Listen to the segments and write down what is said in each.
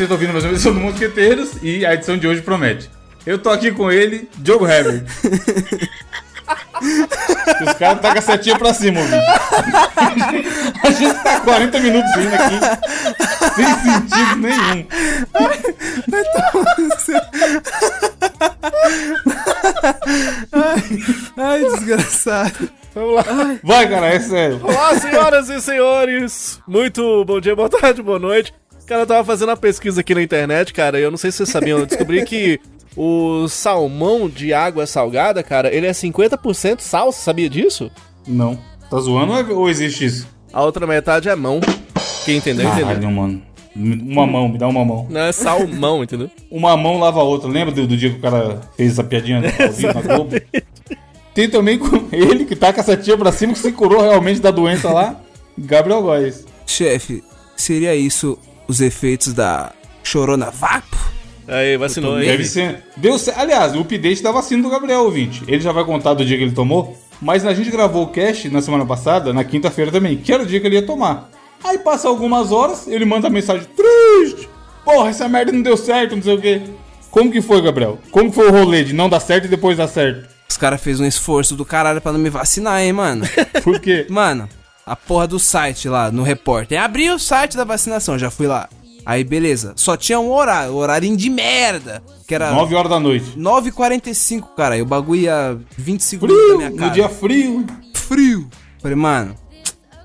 vocês estão ouvindo mais uma edição do Mosqueteiros e a edição de hoje promete. Eu tô aqui com ele, Diogo Herbert. Os caras tá com a setinha pra cima, ouvindo. A gente tá 40 minutos indo aqui, sem sentido nenhum. Ai, desgraçado. Vamos lá. Vai, cara, é sério. Olá, senhoras e senhores! Muito bom dia, boa tarde, boa noite. Cara, eu tava fazendo uma pesquisa aqui na internet, cara, e eu não sei se vocês sabiam, eu descobri que o salmão de água salgada, cara, ele é 50% sal, você sabia disso? Não. Tá zoando ou- existe isso? A outra metade é mão. Quem entendeu, entendeu. Caralho, mano. Uma mão, me dá uma mão. Não, é salmão, entendeu? Uma mão lava a outra. Lembra do, do dia que o cara fez essa piadinha ao vivo na Globo? Tem também com ele que tá com a setinha pra cima, que se curou realmente da doença lá. Gabriel Góes. Chefe, seria isso os efeitos da Chorona Vapo? Aí, vacinou, hein? Deve ser. Deu Aliás, o update da vacina do Gabriel, ouvinte. Ele já vai contar do dia que ele tomou. Mas a gente gravou o cast na semana passada, na quinta-feira também, que era o dia que ele ia tomar. Aí passa algumas horas, ele manda a mensagem triste. Porra, essa merda não deu certo, não sei o quê. Como que foi, Gabriel? Como que foi o rolê de não dar certo e depois dar certo? Os caras fez um esforço do caralho pra não me vacinar, hein, mano? Por quê? Mano, a porra do site lá, no repórter. Abriu o site da vacinação, já fui lá. Aí, beleza. Só tinha um horário, horário de merda. Que era 9 horas da noite. 9h45, cara. E o bagulho ia 20 segundos da Frio, minha no cara. dia frio. frio. Falei, mano,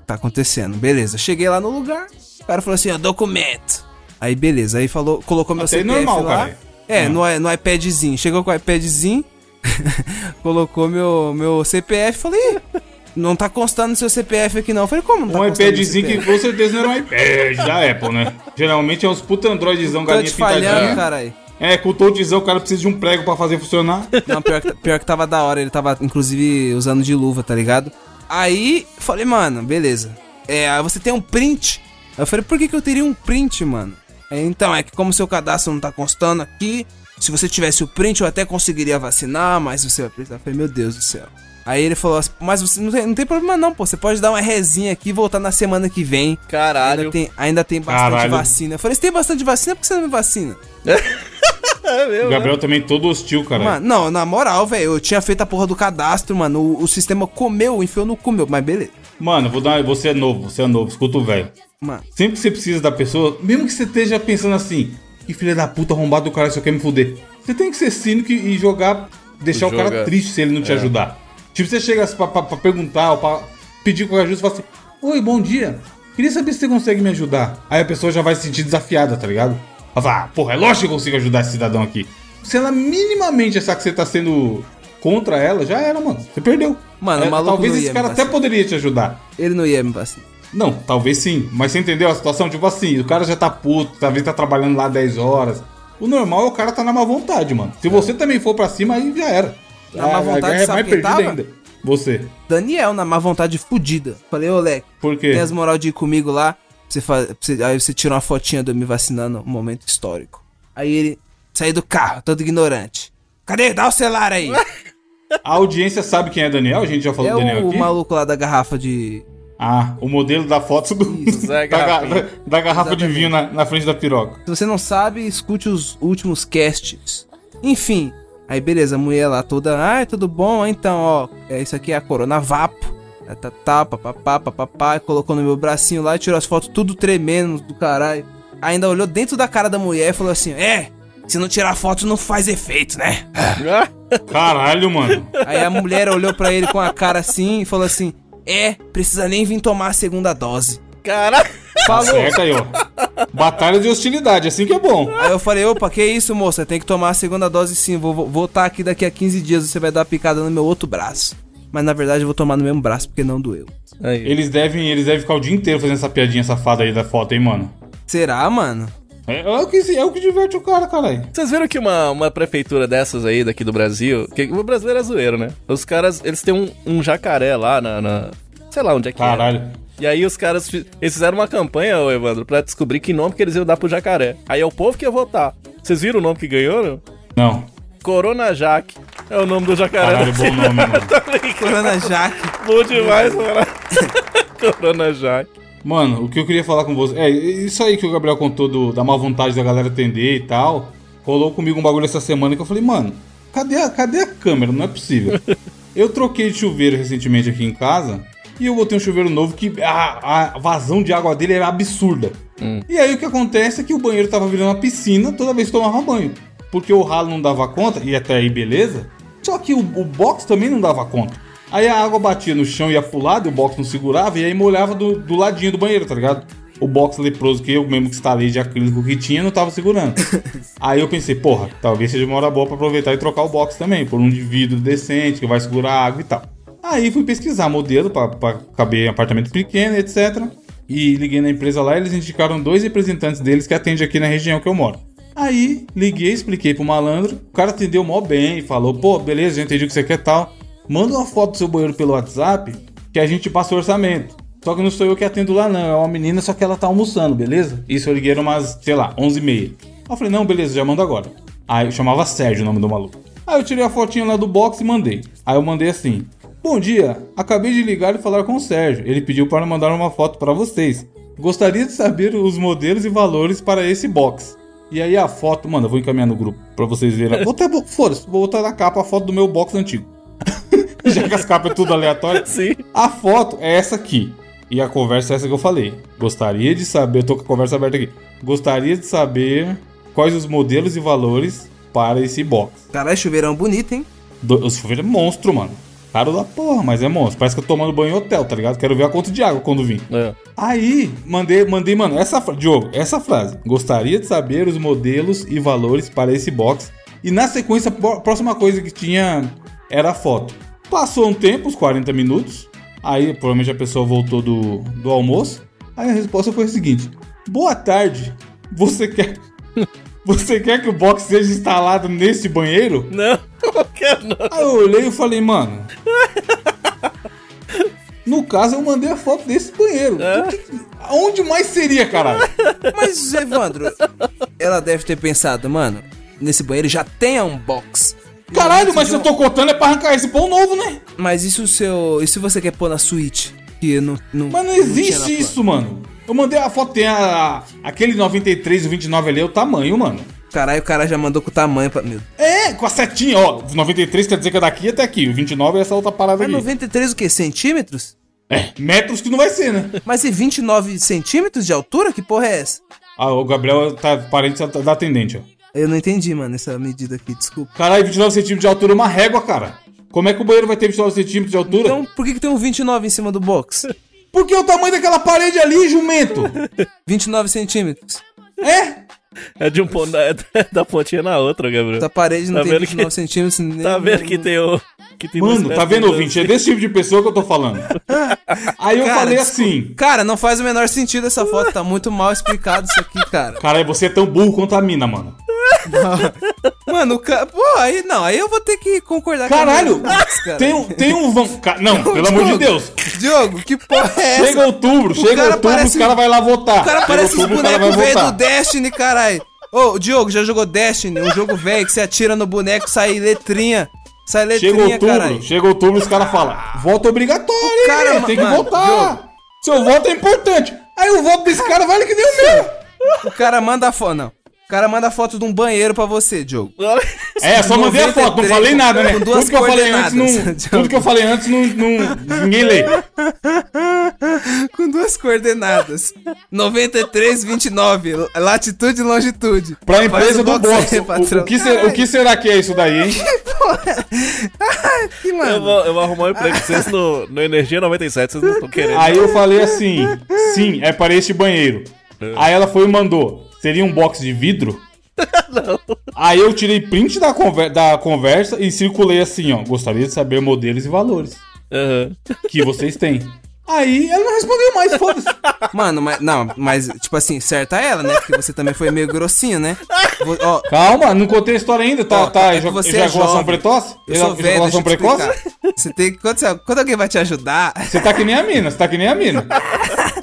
tá acontecendo. Beleza. Cheguei lá no lugar. O cara falou assim, ó, documento. Aí, beleza. Aí falou, colocou meu Até CPF normal, lá. cara. É, Ah. no, no iPadzinho. Chegou com o iPadzinho. colocou meu, meu CPF. Falei, "Ih, não tá constando no seu CPF aqui não. Eu Falei, como não tá Um iPadzinho que com certeza não era um iPad da Apple, né? Geralmente é uns puta Androidzão, galinha falhando, pintadinha. caralho. É, com o touchzão o cara precisa de um prego pra fazer funcionar. Não, pior que, pior que tava da hora, ele tava inclusive usando de luva, tá ligado? Aí, falei, mano, beleza. É, você tem um print. Eu falei, por que, que eu teria um print, mano? Aí, então, é que como seu cadastro não tá constando aqui, se você tivesse o print eu até conseguiria vacinar, mas você vai precisar. Eu falei, meu Deus do céu. Aí ele falou assim, mas você não tem, não tem problema não, pô. Você pode dar uma resinha aqui e voltar na semana que vem. Caralho. Ainda tem, ainda tem bastante Caralho. vacina. Eu falei, se tem bastante vacina, por que você não me vacina? É meu, O Gabriel também todo hostil, cara. Mano, não, na moral, velho, eu tinha feito a porra do cadastro, mano. O, o sistema comeu, enfiou no cu meu, mas beleza. Mano, vou dar. Você é novo, você é novo, escuta o velho. Mano, Sempre que você precisa da pessoa, mesmo que você esteja pensando assim, que filha da puta arrombado do cara só quer me fuder. Você tem que ser cínico e jogar, deixar o cara Joga. triste se ele não te ajudar. Tipo, você chega pra, pra- pra perguntar ou pra pedir qualquer ajuda, você fala assim: Oi, bom dia. Queria saber se você consegue me ajudar. Aí a pessoa já vai se sentir desafiada, tá ligado? Ela fala, ah, porra, é lógico que eu consigo ajudar esse cidadão aqui. Se ela minimamente achar que você tá sendo contra ela, já era, mano. Você perdeu. Mano, É, maluco Talvez não esse cara até poderia te ajudar. ele não ia me vacinar. Não, talvez sim. Mas você entendeu a situação? Tipo assim, o cara já tá puto, talvez tá trabalhando lá 10 horas. O normal é o cara tá na má vontade, mano. Se você também for pra cima, aí já era. Na má a vontade, guerra é sabe quem tava? ainda. Você. Daniel, na má vontade fudida. Falei, ô, Leque, Por quê? tem as moral de ir comigo lá. pra Você faz, pra você- aí você tira uma fotinha de eu me vacinando, um momento histórico. Aí ele saiu do carro, todo ignorante. Cadê? Dá o celular aí. A audiência sabe quem é Daniel? A gente já falou é do Daniel o aqui. maluco lá da garrafa de. Ah, o modelo da foto do, Zé da, da- da garrafa de Exatamente. vinho na, na frente da piroca. Se você não sabe, escute os últimos casts. Enfim, aí beleza, a mulher lá toda, ai, tudo bom? Então, ó, é, isso aqui é a Corona Vapo. Tá, tá, tá, papapá, papapá, colocou no meu bracinho lá e tirou as fotos tudo tremendo do caralho. Ainda olhou dentro da cara da mulher e falou assim: É, se não tirar foto não faz efeito, né? Caralho, mano. Aí a mulher olhou pra ele com a cara assim e falou assim: É, precisa nem vir tomar a segunda dose. Caralho. Tá certo aí, ó. Batalha de hostilidade, assim que é bom. Aí eu falei, opa, que isso, moça? Tem que tomar a segunda dose sim. Vou voltar aqui daqui a 15 dias, você vai dar uma picada no meu outro braço. Mas na verdade eu vou tomar no mesmo braço porque não doeu. Aí. Eles devem, eles devem ficar o dia inteiro fazendo essa piadinha safada aí da foto, hein, mano. Será, mano? É, é o, que, é o que diverte o cara, caralho. Vocês viram que uma, uma prefeitura dessas aí, daqui do Brasil, que o brasileiro é zoeiro, né? Os caras, eles têm um, um jacaré lá na, na- Sei lá onde é que é. E aí os caras eles fizeram uma campanha, ô Evandro, pra descobrir que nome que eles iam dar pro jacaré. Aí é o povo que ia votar. Vocês viram o nome que ganhou, não? Não. Corona Jaque. É o nome do jacaré. Caralho, bom nome, mano. Corona Jaque. Bom demais, mano. Corona Jaque. Mano, o que eu queria falar com você. É, isso aí que o Gabriel contou do- da má vontade da galera atender e tal. Rolou comigo um bagulho essa semana que eu falei, mano, cadê a, cadê a câmera? Não é possível. eu troquei de chuveiro recentemente aqui em casa. E eu botei um chuveiro novo que a, a vazão de água dele era absurda. E aí o que acontece é que o banheiro tava virando uma piscina toda vez que tomava banho. Porque o ralo não dava conta, e até aí beleza. Só que o, o box também não dava conta. Aí a água batia no chão e ia pro lado, e o box não segurava, e aí molhava do, do ladinho do banheiro, tá ligado? O box leproso que eu mesmo que instalei de acrílico que tinha não tava segurando. aí eu pensei, porra, talvez seja uma hora boa pra aproveitar e trocar o box também, por um de vidro decente, que vai segurar a água e tal. Aí fui pesquisar modelo pra caber em apartamento pequeno, etc. E liguei na empresa lá, eles indicaram dois representantes deles que atendem aqui na região que eu moro. Aí liguei, expliquei pro malandro, o cara atendeu mó bem, falou, pô, beleza, já entendi o que você quer tal. Manda uma foto do seu banheiro pelo WhatsApp que a gente passa o orçamento. Só que não sou eu que atendo lá, não. É uma menina, só que ela tá almoçando, beleza? Isso eu liguei umas, sei lá, 11h30. Aí eu falei, não, beleza, já mando agora. Aí eu chamava Sérgio o nome do maluco. Aí eu tirei a fotinha lá do box e mandei. Aí eu mandei assim: Bom dia, acabei de ligar e falar com o Sérgio. Ele pediu para mandar uma foto para vocês. Gostaria de saber os modelos e valores para esse box. E aí a foto, mano, eu vou encaminhar no grupo pra vocês verem. Vou até, foda-se, vou botar na capa a foto do meu box antigo. Já que as capas é tudo aleatório. Sim. A foto é essa aqui. E a conversa é essa que eu falei. Gostaria de saber, eu tô com a conversa aberta aqui. Gostaria de saber quais os modelos e valores para esse box. Caralho, chuveirão bonito, hein? Do, o chuveiro é monstro, mano. Caro da porra, mas é monstro. Parece que eu tô tomando banho em hotel, tá ligado? Quero ver a conta de água quando vir. É. Aí, mandei, mandei, mano, essa frase. Diogo, essa frase. Gostaria de saber os modelos e valores para esse box. E na sequência, a próxima coisa que tinha era a foto. Passou um tempo, uns 40 minutos. Aí, provavelmente a pessoa voltou do, do almoço. Aí a resposta foi a seguinte: Boa tarde. Você quer. Você quer que o box seja instalado nesse banheiro? Não, não quero não. Aí eu olhei e falei, mano. No caso, eu mandei a foto desse banheiro. Que- Onde mais seria, caralho? Mas, Evandro, ela deve ter pensado, mano, nesse banheiro já tem um box. Caralho, mas se eu tô contando é pra arrancar esse pão novo, né? Mas e se o seu. E se você quer pôr na suíte? Que não, não, Mas não existe planta? isso, mano. Eu mandei a foto, tem a, a- aquele 93 e o 29 ali, é o tamanho, mano. Caralho, o cara já mandou com o tamanho pra. Meu. É, com a setinha, ó. 93 quer dizer que é daqui até aqui. O 29 é essa outra parada Mas aqui. 93 o quê? Centímetros? É, metros que não vai ser, né? Mas e 29 centímetros de altura? Que porra é essa? Ah, o Gabriel tá parente da atendente, ó. Eu não entendi, mano, essa medida aqui, desculpa. Caralho, 29 centímetros de altura é uma régua, cara. Como é que o banheiro vai ter 29 centímetros de altura? Então, por que, que tem um 29 em cima do box? Porque é o tamanho daquela parede ali, jumento. 29 centímetros. É? É de um ponto da, da pontinha na outra, Gabriel. Essa parede não Tá tem vendo 29 que- centímetros. Nem, Tá vendo que tem o. Que tem Mano, tá vendo, ouvinte? É desse tipo de pessoa que eu tô falando. Aí eu Cara, falei assim. Cara, não faz o menor sentido essa foto. Tá muito mal explicado isso aqui, cara. Caralho, você é tão burro quanto a mina, mano. Mano, o cara. Pô, aí não, aí eu vou ter que concordar Caralho! com a Max, cara. Tem um, tem um Não, pelo amor de Deus. Diogo, que porra é essa? Chega outubro, chega cara outubro, parece- os caras vão lá votar. O cara Chega parece outubro, o bonecos vai velhos do. Destiny, caralho. Ô, o Diogo, já jogou Destiny? Um jogo velho que você atira no boneco, sai letrinha. Sai Chega letrinha, outubro, caralho. chega outubro, os caras falam: voto obrigatório, O cara, tem que mano, votar. Diogo. Seu voto é importante. Aí o voto desse cara vale que nem o meu. O cara manda a foto, não. O cara manda a foto de um banheiro pra você, Diogo. É, só mandei a foto, não 93, falei nada, né? com duas Tudo que eu falei antes, não, coordenadas. tudo que eu falei antes, não, não- ninguém lê. Com duas coordenadas. 93, 29. Latitude e longitude. Pra empresa do box O, o que ser- o que será que é isso daí, hein? Que, Eu mano. vou, eu vou arrumar um emprego pra vocês no, no Energia 97, vocês não estão querendo. Aí eu falei assim: sim, é para este banheiro. Aí ela foi e mandou: seria um box de vidro? Aí eu tirei print da, conver- da conversa e circulei assim, ó. Gostaria de saber modelos e valores Aham. que vocês têm. Aí ela não respondeu mais, foda-se. Mano, mas, não, mas, tipo assim, certa ela, né? Porque você também foi meio grossinho, né? Vo- Ó, Calma, não contei a história ainda. Tá, ó, tá é você é ejaculação jovem. precoce? Eu sou velho, ejaculação precoce? Você tem que, quando, você- quando alguém vai te ajudar, Você tá que nem a mina, você tá que nem a mina.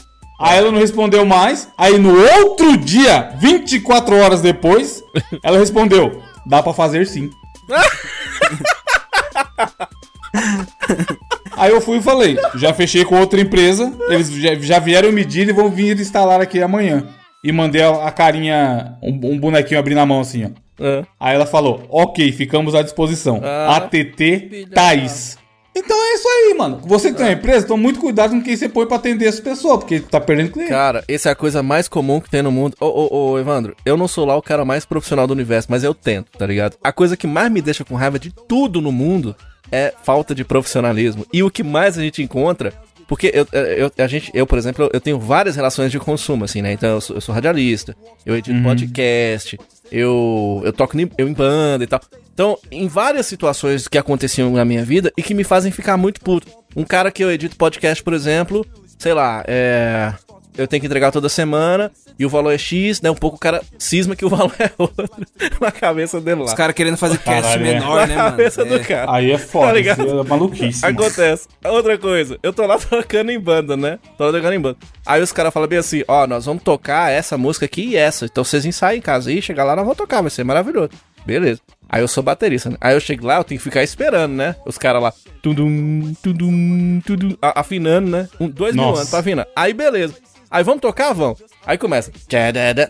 Aí ela não respondeu mais. Aí no outro dia, 24 horas depois, ela respondeu: dá pra fazer sim. Aí eu fui e falei: já fechei com outra empresa, eles já, vieram medir e vão vir instalar aqui amanhã. E mandei a, carinha, um, um bonequinho abrindo a mão assim, ó. Ah. Aí ela falou: Ok, ficamos à disposição. Ah. ATT Thaís. Então é isso aí, mano. Você que tem uma empresa, toma muito cuidado com quem você põe pra atender essa pessoa, porque tá perdendo cliente. Cara, essa é a coisa mais comum que tem no mundo. Ô, ô, ô, Evandro, eu não sou lá o cara mais profissional do universo, mas eu tento, tá ligado? A coisa que mais me deixa com raiva de tudo no mundo é falta de profissionalismo. E o que mais a gente encontra. Porque eu, eu, a gente, eu, por exemplo, eu tenho várias relações de consumo, assim, né? Então eu sou, eu sou radialista, eu edito podcast, eu, eu toco em, eu em banda e tal. Então, em várias situações que aconteciam na minha vida e que me fazem ficar muito puto. Um cara que eu edito podcast, por exemplo, sei lá, é. Eu tenho que entregar toda semana e o valor é X, né? Um pouco o cara cisma que o valor é outro na cabeça dele lá. os caras querendo fazer cast Caralho, é. menor, né, na mano? cabeça É. do cara. Aí é foda, Tá ligado? isso é maluquice. Acontece. Outra coisa, eu tô lá tocando em banda, né? Tô lá tocando em banda. Aí os caras falam bem assim: ó, nós vamos tocar essa música aqui e essa. Então vocês ensaiam em casa. E chegar lá, nós vamos tocar, vai ser maravilhoso. Beleza. Aí eu sou baterista, né? Aí eu chego lá, eu tenho que ficar esperando, né? Os caras lá, tudum, tudum, tudum, afinando, né? Um, dois mil Nossa. anos pra afinar. Aí beleza. Aí vamos tocar? Vamos. Aí começa.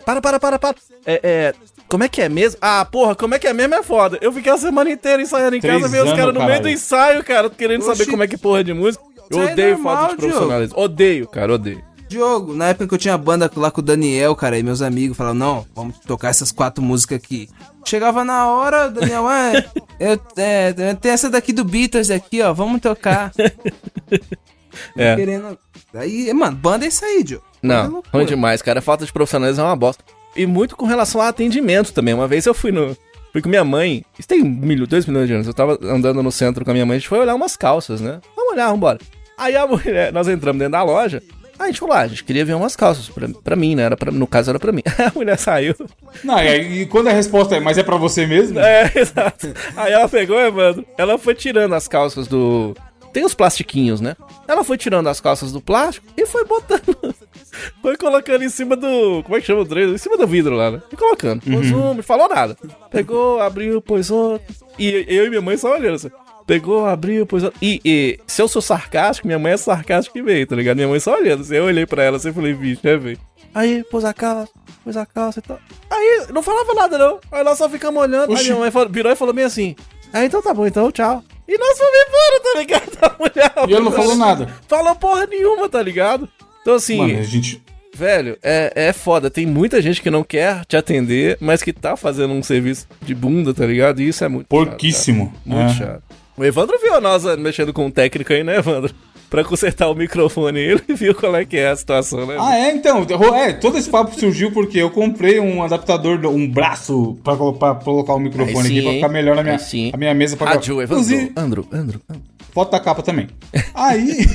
Para, para, para, para. É, é. Como é que é mesmo? Ah, porra, como é que é mesmo é foda. Eu fiquei a semana inteira ensaiando em Três casa, ver os caras no meio do caralho. ensaio, cara, querendo saber Oxi. como é que porra de música. Eu é odeio normal, falta de profissionalismo. Odeio, cara, odeio. Diogo, na época que eu tinha banda lá com o Daniel, cara, e meus amigos falavam, não, vamos tocar essas quatro músicas aqui. Chegava na hora, Daniel, ah, eu, é, tem essa daqui do Beatles aqui, ó, vamos tocar. É. Querendo... Aí, mano, banda é isso aí, Diogo. É Não, loucura. ruim demais, cara. Falta de profissionalismo é uma bosta. E muito com relação a atendimento também. Uma vez eu fui no. Fui com minha mãe. Isso tem milho, dois milhões de anos. Eu tava andando no centro com a minha mãe. A gente foi olhar umas calças, né? Vamos olhar, vambora. Aí a mulher, nós entramos dentro da loja. Aí a gente falou, ah, a gente queria ver umas calças pra, pra mim, né? Era pra, no caso era pra mim. a mulher saiu. Não, e, e quando a resposta é, mas é pra você mesmo? É, exato. Aí ela pegou, Evandro, ela foi tirando as calças do. Tem os plastiquinhos, né? Ela foi tirando as calças do plástico e foi botando. Foi colocando em cima do. Como é que chama o trem? Em cima do vidro lá, né? E colocando. Pôs um, não falou nada. Pegou, abriu, pôs outro. E eu e minha mãe só olhando assim. Pegou, abriu, pôs. E, e se eu sou sarcástico, minha mãe é sarcástica e veio, tá ligado? Minha mãe só olhando. Assim, eu olhei pra ela assim e falei, bicho, é, velho. Aí, pôs a calça, pôs a calça e tal. Aí, não falava nada, não. Aí nós só ficamos olhando. Aí Oxi. minha mãe falou- virou e falou bem assim. Ah, então tá bom, então tchau. E nós fomos embora, tá ligado? A mulher. E ele não falou nada. Falou porra nenhuma, tá ligado? Então assim, Mano, a gente. velho, é, é foda. Tem muita gente que não quer te atender, mas que tá fazendo um serviço de bunda, tá ligado? E isso é muito Porquíssimo. chato, cara. Muito É. chato. O Evandro viu nós ah, mexendo com o técnico aí, né, Evandro? Pra consertar o microfone ele viu qual é que é a situação, né? Ah, é, então. É, todo esse papo surgiu porque eu comprei um adaptador, um braço pra, pra colocar o microfone sim, aqui pra ficar melhor na minha, a minha mesa pra Rádio, Evandro. Inclusive, Andro, Andro, Andro. foto da capa também. Aí.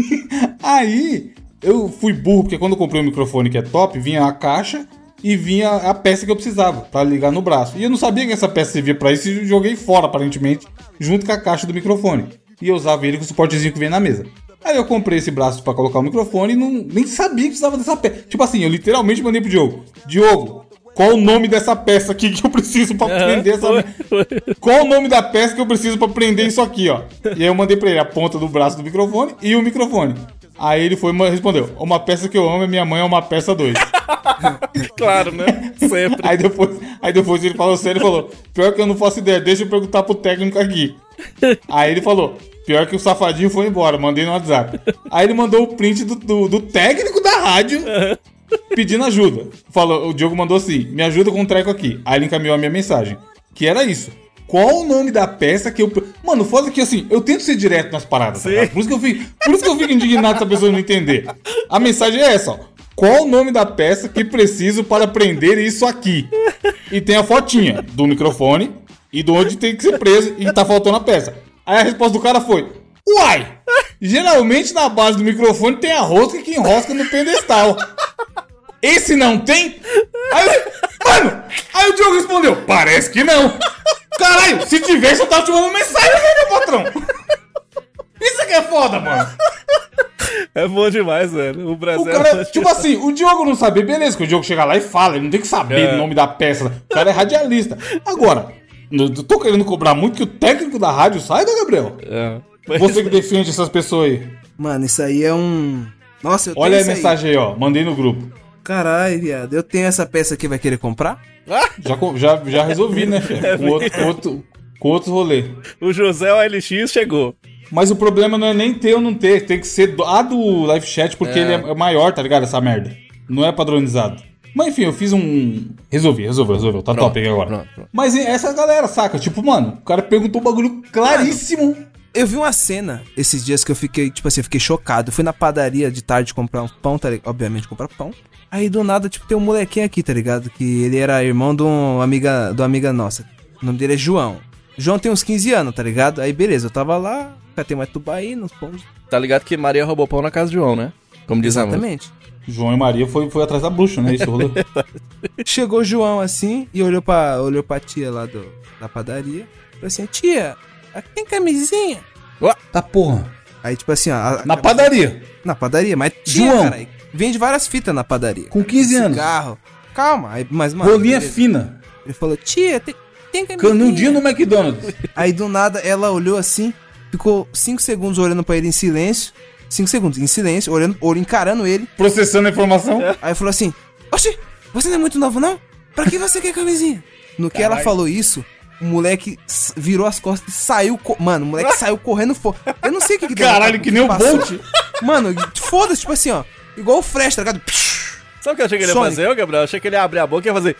aí, eu fui burro, porque quando eu comprei o microfone que é top, vinha a caixa e vinha a peça que eu precisava pra ligar no braço. E eu não sabia que essa peça servia pra isso e joguei fora, aparentemente, junto com a caixa do microfone. E eu usava ele com o suportezinho que vem na mesa. Aí eu comprei esse braço pra colocar o microfone e não, nem sabia que precisava dessa peça. Tipo assim, eu literalmente mandei pro Diogo: Diogo, qual o nome dessa peça aqui que eu preciso pra prender essa. foi, foi. Qual o nome da peça que eu preciso pra prender isso aqui, ó? E aí eu mandei pra ele a ponta do braço do microfone e o microfone. Aí ele foi e respondeu: Uma peça que eu amo é minha mãe é uma peça dois. Claro, né? Sempre. aí, depois, aí depois ele falou sério e falou: Pior que eu não faço ideia, deixa eu perguntar pro técnico aqui. Aí ele falou: Pior que o safadinho foi embora, mandei no WhatsApp. Aí ele mandou o print do, do, do técnico da rádio pedindo ajuda. Falou, o Diogo mandou assim: Me ajuda com um treco aqui. Aí ele encaminhou a minha mensagem. Que era isso. Qual o nome da peça que eu. Mano, foda que assim, eu tento ser direto nas paradas. tá por, isso que eu fico, por isso que eu fico indignado se a pessoa não entender. A mensagem é essa, ó. Qual o nome da peça que preciso para prender isso aqui? E tem a fotinha do microfone e do onde tem que ser preso e tá faltando a peça. Aí a resposta do cara foi: Uai! Geralmente na base do microfone tem a rosca que enrosca no pedestal. Esse não tem? Aí, mano, aí o Diogo respondeu: Parece que não. Caralho, se tivesse, eu tava te mandando mensagem, né, meu patrão? Isso aqui é foda, mano. É bom demais, velho. O O Brasil cara, tipo assim, o Diogo não sabe, beleza, que o Diogo chega lá e fala, ele não tem que saber É. o nome da peça. O cara é radialista. Agora, eu tô querendo cobrar muito que o técnico da rádio saiba, Gabriel. É. Pois Você que defende essas pessoas aí. Mano, isso aí é um. Nossa, eu tenho Olha a isso aí. mensagem aí, ó. Mandei no grupo. Caralho, viado. Eu tenho essa peça aqui, vai querer comprar? Já, co- já, já resolvi, né? Com outro, com outro, com outros rolê. O José OLX chegou. Mas o problema não é nem ter ou não ter. Tem que ser do- a do live chat, porque ele é maior, tá ligado? Essa merda. Não é padronizado. Mas enfim, eu fiz um. Resolvi, resolveu, resolveu. Tá top aqui agora. pronto, pronto. Mas essa galera, saca? Tipo, mano, o cara perguntou um bagulho claríssimo. Eu vi uma cena esses dias que eu fiquei, tipo assim, eu fiquei chocado. Eu fui na padaria de tarde comprar um pão, tá ligado? Obviamente comprar pão. Aí do nada, tipo, tem um molequinho aqui, tá ligado? Que ele era irmão de uma amiga, de uma amiga nossa. O nome dele é João. João tem uns 15 anos, tá ligado? Aí beleza, eu tava lá, catei uma tubaína, uns pães. Tá ligado que Maria roubou pão na casa de João, né? Como diz a música. Exatamente. João e Maria foi, foi atrás da bruxa, né? Isso rolou. Chegou o João assim e olhou pra, olhou pra tia lá do, da padaria. Falou assim, tia, aqui tem camisinha? tá porra. Aí, tipo assim, ó. a- Na padaria. Na padaria, mas tinha, João. cara. Vende várias fitas na padaria. Com 15 anos. Cigarro. Calma, aí, mas, mano. Rolinha beleza. fina. Ele falou, tia, tem, tem camisinha? Canudinho no McDonald's. Aí do nada ela olhou assim, ficou 5 segundos olhando pra ele em silêncio. 5 segundos em silêncio, olhando, olho encarando ele. Processando a informação. Aí falou assim: Oxi, você não é muito novo, não? Pra que você quer camisinha? No que ela falou isso, o moleque virou as costas e saiu. co- Mano, o moleque saiu correndo fora. Eu não sei o que que deu Caralho, cabeça, que nem o. Bolt. Mano, foda-se, tipo assim, ó. Igual o Fresh, tá ligado? Sabe o que eu achei que ele ia Sonic. fazer, ô, Gabriel? Eu achei que ele ia abrir a boca e ia fazer.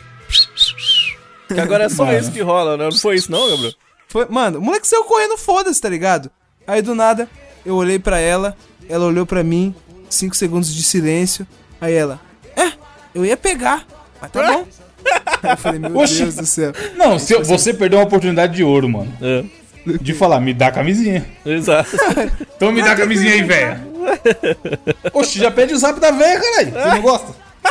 Que agora é só Mano. isso que rola, né? Não foi isso, não, Gabriel? Foi, mano, o moleque saiu correndo, foda-se, tá ligado? Aí do nada, eu olhei pra ela, ela olhou pra mim, 5 segundos de silêncio. Aí ela, é, eu ia pegar, mas tá bom. Eu falei, meu Oxi. Deus do céu. Não, se eu- você perdeu uma oportunidade de ouro, mano. É. De falar, me dá a camisinha. Exato. Então me dá a camisinha aí, velha. Oxe, já pede o zap da velha, caralho. Você não gosta?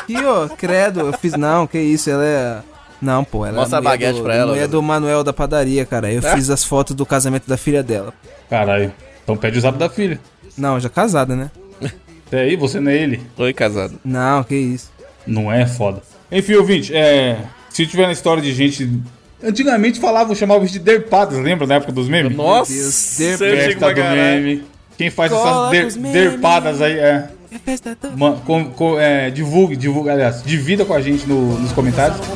E, ó, credo, eu fiz, não, que isso, ela é... Não, pô, ela Mostra é a baguete do, pra ela, mulher Gabriel. do Manuel da padaria, cara. Eu fiz as fotos do casamento da filha dela. Caralho. Então pede o zap da filha. Não, já casada, né? Até aí, você não é ele. Oi, casado. Não, que isso. Não é foda. Enfim, ouvinte, é. Se tiver na história de gente. Antigamente falavam, chamavam de derpadas, lembra na época dos memes? Nossa, Deus, você der- chega Festa pra do meme. Quem faz Cola essas der- derpadas aí é. É festa da... Ma- com- com- é, divulgue, divulgue, aliás, divida com a gente no- nos comentários. Não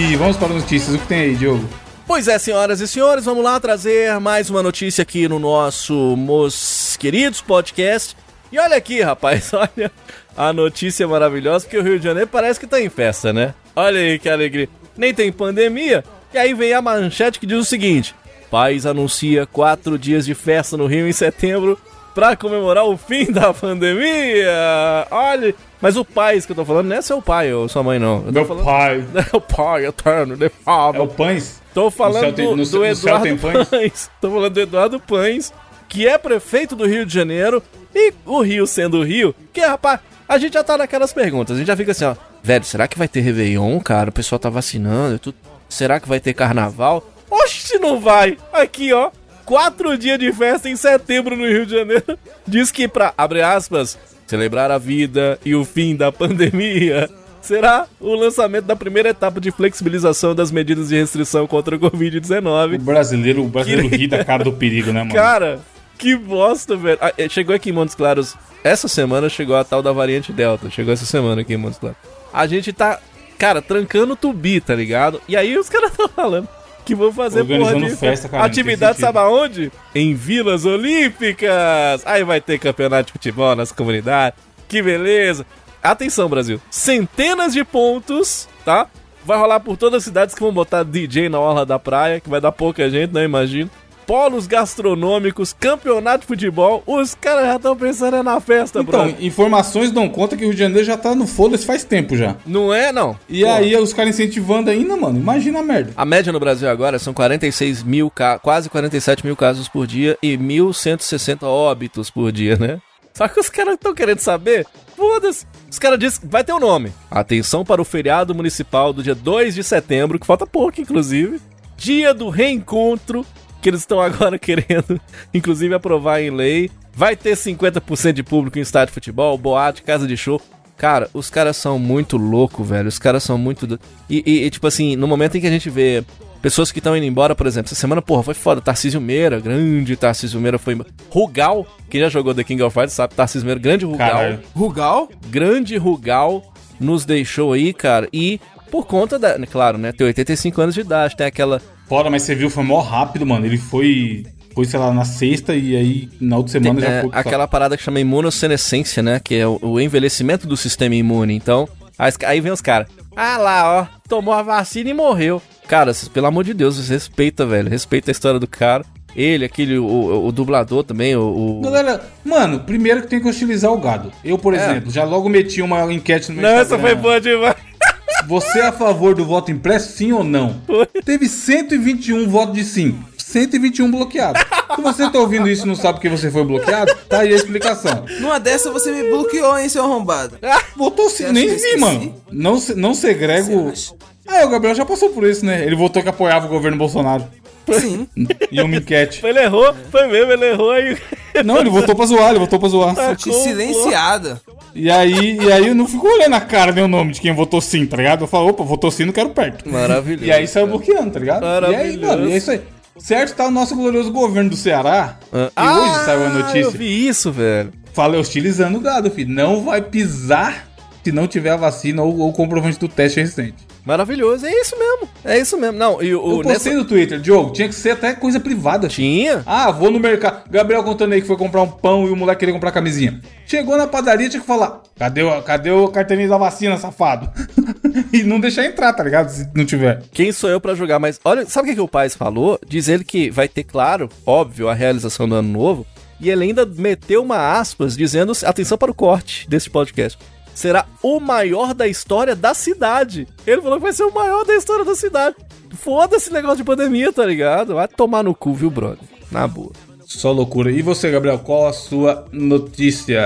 E vamos para as notícias. O que tem aí, Diogo? Pois é, senhoras e senhores, vamos lá trazer mais uma notícia aqui no nosso Mos Queridos Podcast. E olha aqui, rapaz, olha a notícia maravilhosa, porque o Rio de Janeiro parece que tá em festa, né? Olha aí que alegria. Nem tem pandemia, e aí vem a manchete que diz o seguinte: País anuncia quatro dias de festa no Rio em setembro pra comemorar o fim da pandemia. Olha, mas o país que eu tô falando não é seu pai ou sua mãe, não. Meu falando... pai. É o pai eterno, de Pablo. É o Pães? Tô falando tem- do, no do Eduardo pães? Pães. Tô falando do Eduardo Pães, que é prefeito do Rio de Janeiro. E o Rio sendo o Rio, que rapaz, a gente já tá naquelas perguntas. A gente já fica assim, ó. Velho, será que vai ter Réveillon, cara? O pessoal tá vacinando e tudo. Será que vai ter carnaval? Oxe, não vai! Aqui, ó. Quatro dias de festa em setembro no Rio de Janeiro. Diz que pra, abre aspas, celebrar a vida e o fim da pandemia. Será o lançamento da primeira etapa de flexibilização das medidas de restrição contra o O Covid-19. brasileiro, o brasileiro ri da cara do perigo, né, mano? Cara, que bosta, velho. Ah, eh, chegou aqui em Montes Claros. Essa semana chegou a tal da variante Delta. Chegou essa semana aqui em Montes Claros. A gente tá, cara, trancando o tubi, tá ligado? E aí os caras estão falando que vão fazer porra de festa, cara, atividade, sabe aonde? Em Vilas Olímpicas. Aí vai ter campeonato de futebol nas comunidades. Que beleza. Atenção, Brasil. Centenas de pontos, tá? Vai rolar por todas as cidades que vão botar DJ na orla da praia, que vai dar pouca gente, não imagino. Polos gastronômicos, campeonato de futebol, os caras já estão pensando é na festa, Então, bro. informações dão conta que o Rio de Janeiro já tá no foda-se faz tempo já. Não é, não. E aí os caras incentivando ainda, mano. Imagina a merda. A média no Brasil agora são 46 mil, quase 47 mil casos por dia e 1.160 óbitos por dia, né? Só que os caras estão querendo saber? Foda-se. Os caras dizem que vai ter o nome. Atenção para o feriado municipal do dia 2 de setembro, que falta pouco, inclusive. Dia do reencontro, que eles estão agora querendo, inclusive, aprovar em lei. Vai ter 50% de público em estádio de futebol, boate, casa de show. Cara, os caras são muito loucos, velho. Os caras são muito. do- E, e- e, tipo assim, no momento em que a gente vê pessoas que estão indo embora, por exemplo, essa semana, porra, foi foda. Tarcísio Meira, grande Tarcísio Meira foi embora. Rugal, quem já jogou The King of Fighters sabe, Tarcísio Meira, grande Rugal. Caralho. Rugal? Grande Rugal nos deixou aí, cara. E por conta da. Claro, né? Tem 85 anos de idade, tem aquela. Foda, mas você viu, foi mó rápido, mano. Ele foi, foi sei lá, na sexta e aí na outra semana já é, foi. aquela parada que chama imunossenescência, né? Que é o, o envelhecimento do sistema imune. Então, aí, aí vem os caras. Ah lá, ó, tomou a vacina e morreu. Cara, vocês, pelo amor de Deus, vocês respeita, velho. Respeita a história do cara. Ele, aquele, o, o- o dublador também, o. o- Galera, mano, primeiro que tem que hostilizar o gado. Eu, por exemplo, já logo meti uma enquete no meu É. Não, essa foi Instagram. boa demais. Você é a favor do voto impresso, sim ou não? Teve 121 votos de sim. 121 bloqueados. Se você tá ouvindo isso e não sabe que você foi bloqueado, tá aí a explicação. Numa dessa você me bloqueou, hein, seu arrombado. Votou sim, nem vi, mano. Não, se- não segrego. Ah, o Gabriel já passou por isso, né? Ele votou que apoiava o governo Bolsonaro. Sim. E uma enquete. Ele errou, foi mesmo, ele errou aí. Não, ele votou pra zoar, ele votou pra zoar. Te silenciada. E aí, e aí eu não fico olhando a cara nem o nome de quem votou sim, tá ligado? Eu falo, opa, votou sim, não quero perto. Maravilhoso. E aí saiu bloqueando, tá ligado? E aí, Maravilhoso. mano, e é isso aí. Certo tá o nosso glorioso governo do Ceará. Ah, e hoje saiu a Eu notícia. vi isso, velho. Fala hostilizando o gado, filho. Não vai pisar se não tiver a vacina ou o comprovante do teste recente. Maravilhoso, é isso mesmo. É isso mesmo. Não, e o. Eu postei no Twitter, Diogo, tinha que ser até coisa privada. Tinha? Ah, vou no mercado. Gabriel contando aí que foi comprar um pão e o moleque queria comprar camisinha. Chegou na padaria, tinha que falar: cadê o, cadê o carteirinho da vacina, safado? e não deixar entrar, tá ligado? Se não tiver. Quem sou eu pra julgar? Mas olha, sabe o que, que o Paz falou? Diz ele que vai ter, claro, óbvio, a realização do ano novo. E ele ainda meteu uma aspas dizendo: atenção para o corte desse podcast. Será o maior da história da cidade. Ele falou que vai ser o maior da história da cidade. Foda-se esse negócio de pandemia, tá ligado? Vai tomar no cu, viu, brother? Na boa. Só loucura. E você, Gabriel, qual a sua notícia?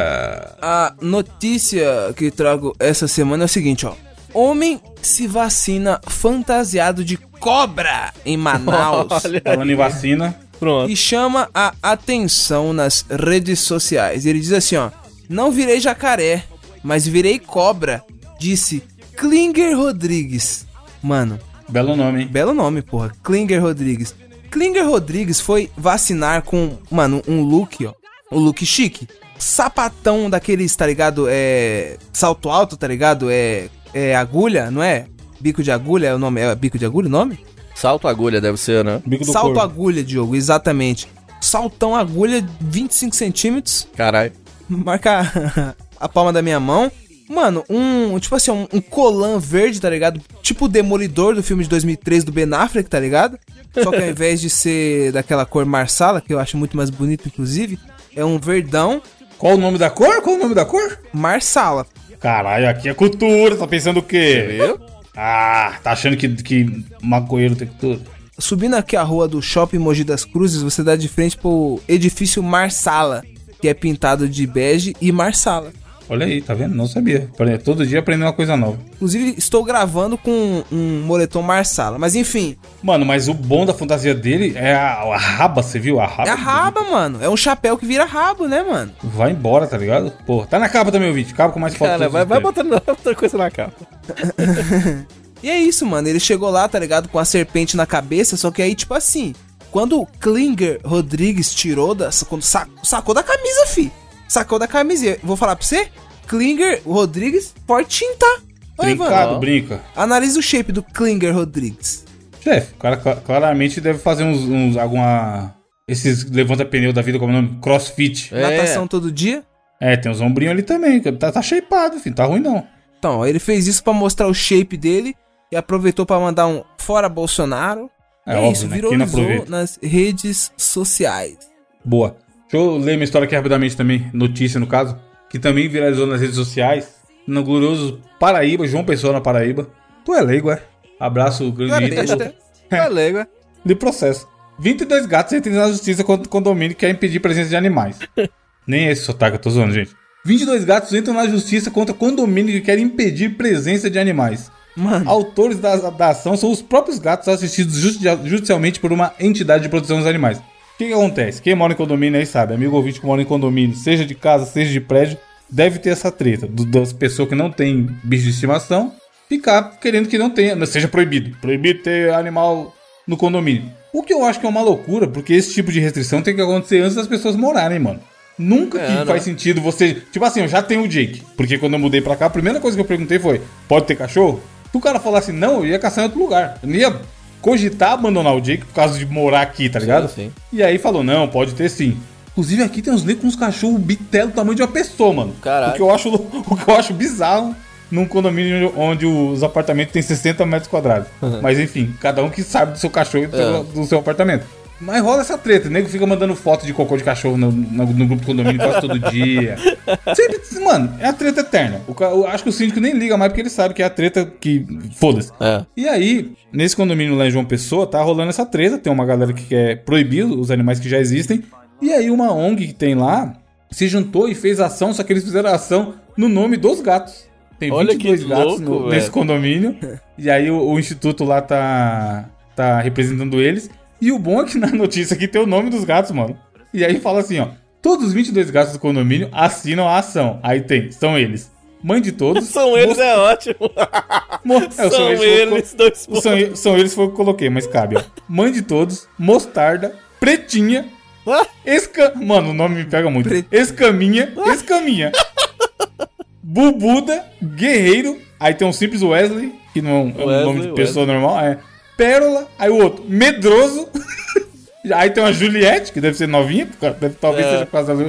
A notícia que trago essa semana é o seguinte, ó. Homem se vacina fantasiado de cobra em Manaus Falando em vacina. pronto. e chama a atenção nas redes sociais. Ele diz assim, ó: "Não virei jacaré, mas virei cobra", disse Klinger Rodrigues. Mano, Belo nome, hein? Belo nome, porra. Klinger Rodrigues. Klinger Rodrigues foi vacinar com, mano, um look, ó. Um look chique. Sapatão daqueles, tá ligado? É. Salto alto, tá ligado? É. É agulha, não é? Bico de agulha é o nome? É bico de agulha o nome? Salto agulha deve ser, né? Bico do Salto corvo. agulha, Diogo, exatamente. Saltão agulha, 25 centímetros. Caralho. Marca a palma da minha mão. Mano, um. Tipo assim, um, um colã verde, tá ligado? Tipo o Demolidor do filme de 2003 do Ben Affleck, tá ligado? Só que ao invés de ser daquela cor marsala, que eu acho muito mais bonito, inclusive, é um verdão Qual o nome da cor? Qual o nome da cor? marsala. Caralho, aqui é cultura, tá pensando o quê? Viu? Ah, tá achando que, que maconheiro tem cultura? Subindo aqui a rua do Shopping Mogi das Cruzes, você dá de frente pro edifício Marsala, que é pintado de bege e marsala. Olha aí, tá vendo? Não sabia. Aprende- Todo dia aprendendo uma coisa nova. Inclusive, estou gravando com um moletom marsala. Mas enfim, Mano, mas o bom da fantasia dele é a, a raba, você viu? A raba. é a raba, mano. É um chapéu que vira rabo, né, mano? Vai embora, tá ligado? Pô, tá na capa também o vídeo. Capa com mais fotos. Cara, vai, vai botando outra coisa na capa. E é isso, mano. Ele chegou lá, tá ligado? Com a serpente na cabeça. Só que aí, tipo assim, quando o Klinger Rodrigues tirou da. Quando sa- sacou da camisa, fi. Sacou da camisa. Vou falar pra você: Klinger Rodrigues, fortinho, tá? Oi, Brincado, brinca. Analisa o shape do Klinger Rodrigues. Chefe, o cara cla- claramente deve fazer uns, uns alguma. Esses levanta pneu da vida, como é o nome? Crossfit. É. Natação todo dia. É, tem uns ombrinhos ali também. Tá, tá shapeado, filho. Tá ruim não. Então, ele fez isso pra mostrar o shape dele e aproveitou pra mandar um fora Bolsonaro. É, óbvio, isso, né? Aproveita? nas redes sociais. Boa. Deixa eu ler uma história aqui rapidamente também, notícia no caso, que também viralizou nas redes sociais, no glorioso Paraíba, João Pessoa na Paraíba. Tu é leigo, é? Abraço, Tu é grande besta, Ítalo. tu é leigo, é? De processo. 22 gatos entram na justiça contra o condomínio que quer impedir a presença de animais. Nem esse sotaque eu tô zoando, gente. 22 gatos entram na justiça contra condomínio que quer impedir presença de animais. Mano, Autores da, da ação são os próprios gatos assistidos judicialmente por uma entidade de proteção dos animais. O que, que acontece? Quem mora em condomínio aí sabe, amigo ouvinte que mora em condomínio, seja de casa, seja de prédio, deve ter essa treta do- das pessoas que não têm bicho de estimação ficar querendo que não tenha, não seja proibido. Proibido ter animal no condomínio. O que eu acho que é uma loucura, porque esse tipo de restrição tem que acontecer antes das pessoas morarem, mano. Nunca É, que né? faz sentido você. Tipo assim, eu já tenho o Jake. Porque quando eu mudei pra cá, a primeira coisa que eu perguntei foi: pode ter cachorro? Se o cara falasse não, eu ia caçar em outro lugar. Eu não ia cogitar abandonar o Jake por causa de morar aqui, tá ligado? sim. E aí falou: não, pode ter sim. Inclusive aqui tem uns negros com uns cachorros bitelo do tamanho de uma pessoa, mano. Caralho. O que eu acho, o que eu acho bizarro num condomínio onde os apartamentos têm 60 metros quadrados. Mas enfim, cada um que sabe do seu cachorro e do, seu, É. do seu apartamento. Mas rola essa treta, o nego fica mandando foto de cocô de cachorro no, no- no grupo do condomínio quase todo dia. Sempre, mano, é a treta eterna. O, eu acho que o síndico nem liga mais porque ele sabe que é a treta que. Foda-se. É. E aí, nesse condomínio lá em João Pessoa, tá rolando essa treta. Tem uma galera que quer proibir os animais que já existem. E aí, uma ONG que tem lá se juntou e fez ação, só que eles fizeram ação no nome dos gatos. Tem Olha 22 que gatos louco, no- nesse condomínio. E aí, o, o instituto lá tá, tá representando eles. E o bom é que na notícia aqui tem o nome dos gatos, mano. E aí fala assim, ó. Todos os 22 gatos do condomínio assinam a ação. Aí tem, são eles. Mãe de todos. São eles, é ótimo. Mo- é, São eles, dois são, são eles foi o que eu coloquei, mas cabe, ó. Mãe de todos, mostarda, pretinha, esca... Mano, o nome me pega muito. Escaminha, escaminha. Bubuda, guerreiro. Aí tem um simples Wesley, que não é um, é um Wesley, nome de pessoa Wesley. normal. É. Pérola, aí o outro, medroso. aí tem uma Juliette, que deve ser novinha, porque deve- talvez É, seja por causa do,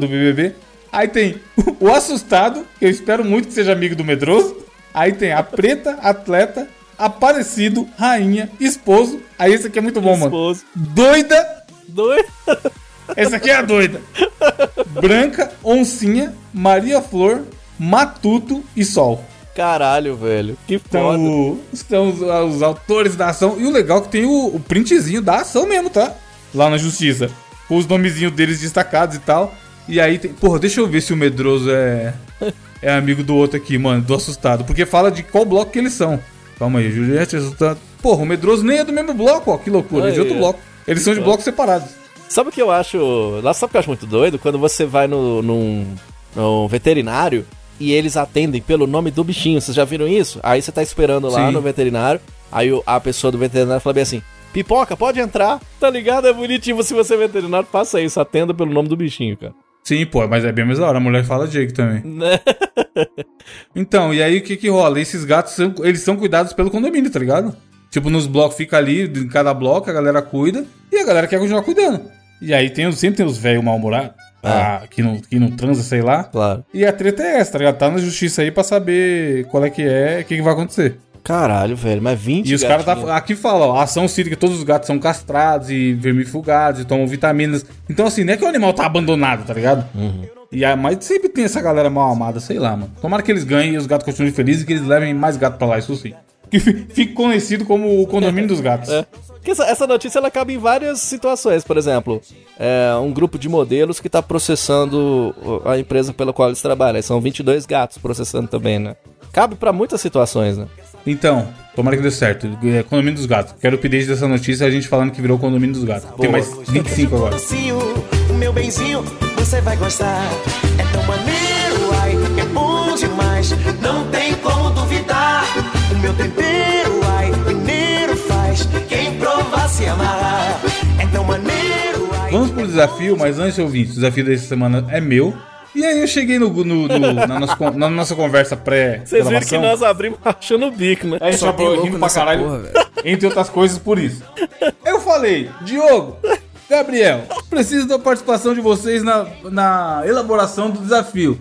do BBB. Aí tem o assustado, que eu espero muito que seja amigo do medroso. Aí tem a preta, atleta, aparecido, rainha, esposo. Aí esse aqui é muito bom, mano. esposo. Doida, Dois. essa aqui é a doida. Branca, oncinha, Maria Flor, Matuto e Sol. Caralho, velho. Que Então, foda. estão os, os autores da ação. E o legal é que tem o, o printzinho da ação mesmo, tá? Lá na justiça. Com os nomezinhos deles destacados e tal. E aí tem. Porra, deixa eu ver se o medroso é. É amigo do outro aqui, mano, do assustado. Porque fala de qual bloco que eles são. Calma aí, Juliette assustado. Porra, o medroso nem é do mesmo bloco, ó. Que loucura. Eles é de outro Aí, bloco. Eles são de blocos separados. Sabe o que eu acho. Lá sabe o que eu acho muito doido? Quando você vai no, num, num veterinário e eles atendem pelo nome do bichinho. Vocês já viram isso? Aí você tá esperando lá Sim. no veterinário. Aí a pessoa do veterinário fala bem assim: Pipoca, pode entrar. Tá ligado? É bonitinho. Se você é veterinário, faça isso. Atenda pelo nome do bichinho, cara. Sim, pô, mas é bem mais da hora. A mulher fala Jake também. Né? Então, e aí o que que rola? Esses gatos, são, eles são cuidados pelo condomínio, tá ligado? Tipo, nos blocos fica ali, em cada bloco a galera cuida e a galera quer continuar cuidando. E aí tem, sempre tem os velhos mal-humorados, ah, que, não, que não transa, sei lá. Claro. E a treta é essa, tá ligado? Tá na justiça aí pra saber qual é que é e o que, que vai acontecer. Caralho, velho. Mas 20 E os caras tá, aqui falam, ó, a ação que todos os gatos são castrados e vermifugados e tomam vitaminas. Então, assim, não é que o animal tá abandonado, tá ligado? E a, mas sempre tem essa galera mal amada, sei lá, mano. Tomara que eles ganhem e os gatos continuem felizes e que eles levem mais gato pra lá, isso sim. Que fi- fique conhecido como o condomínio dos gatos. É. Porque essa, essa notícia ela cabe em várias situações. Por exemplo, é, um grupo de modelos que está processando a empresa pela qual eles trabalham. São 22 gatos processando também, né? Cabe pra muitas situações, né? Então, tomara que dê certo. É, condomínio dos gatos. Quero o update dessa notícia a gente falando que virou condomínio dos gatos. Tem mais 25 agora. O meu benzinho, você vai gostar. É meu tempero, ai, mineiro faz. Quem provar se amarrar. É tão maneiro, ai. Vamos pro desafio, mas antes, ouvinte, o desafio dessa semana é meu. E aí eu cheguei no, no- no- na, nossa, na nossa conversa pré Vocês viram que nós abrimos achando o bico, né? Gente Só louco rindo pra caralho, porra, entre outras coisas, por isso. Eu falei, Diogo, Gabriel, preciso da participação de vocês na, na elaboração do desafio.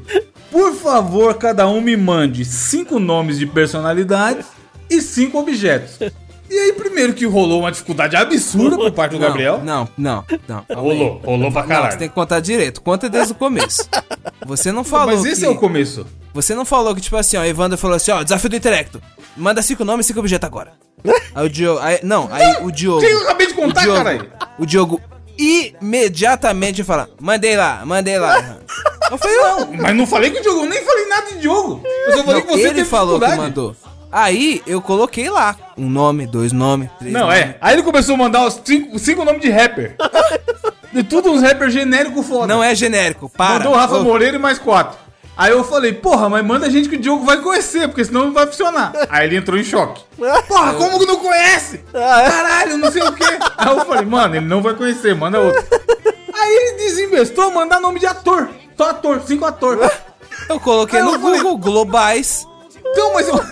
Por favor, cada um me mande cinco nomes de personalidades e cinco objetos. E aí, primeiro que rolou uma dificuldade absurda por parte do Não, Gabriel. Não, não, não. Rolou, rolou pra Não, caralho. você tem que contar direito. Conta desde o começo. Você não falou Mas esse que... é o começo. Você não falou que, tipo assim, ó, Evandro falou assim, ó, desafio do intelecto. Manda cinco nomes e cinco objetos agora. Aí o Diogo. Aí, não, aí o Diogo. Sim, eu acabei de contar, caralho. O Diogo imediatamente fala: mandei lá, mandei lá. Eu falei, não. Mas não falei que o Diogo, eu nem falei nada de Diogo. Eu só falei Não, que você ele falou que mandou. Aí eu coloquei lá um nome, dois nomes, três Não, nomes. é. Aí ele começou a mandar os cinco, cinco nomes de rapper. De tudo uns rappers genéricos foda. Não é genérico, para. Mandou o Rafa Ô, Moreira e mais quatro. Aí eu falei, porra, mas manda gente que o Diogo vai conhecer, porque senão não vai funcionar. Aí ele entrou em choque. Porra, como que não conhece? Caralho, não sei o quê. Aí eu falei, mano, ele não vai conhecer, manda outro. Aí ele desinvestou mandar nome de ator. Só ator, cinco ator. Eu coloquei Aí no eu falei- Google Globais. Então, mas eu.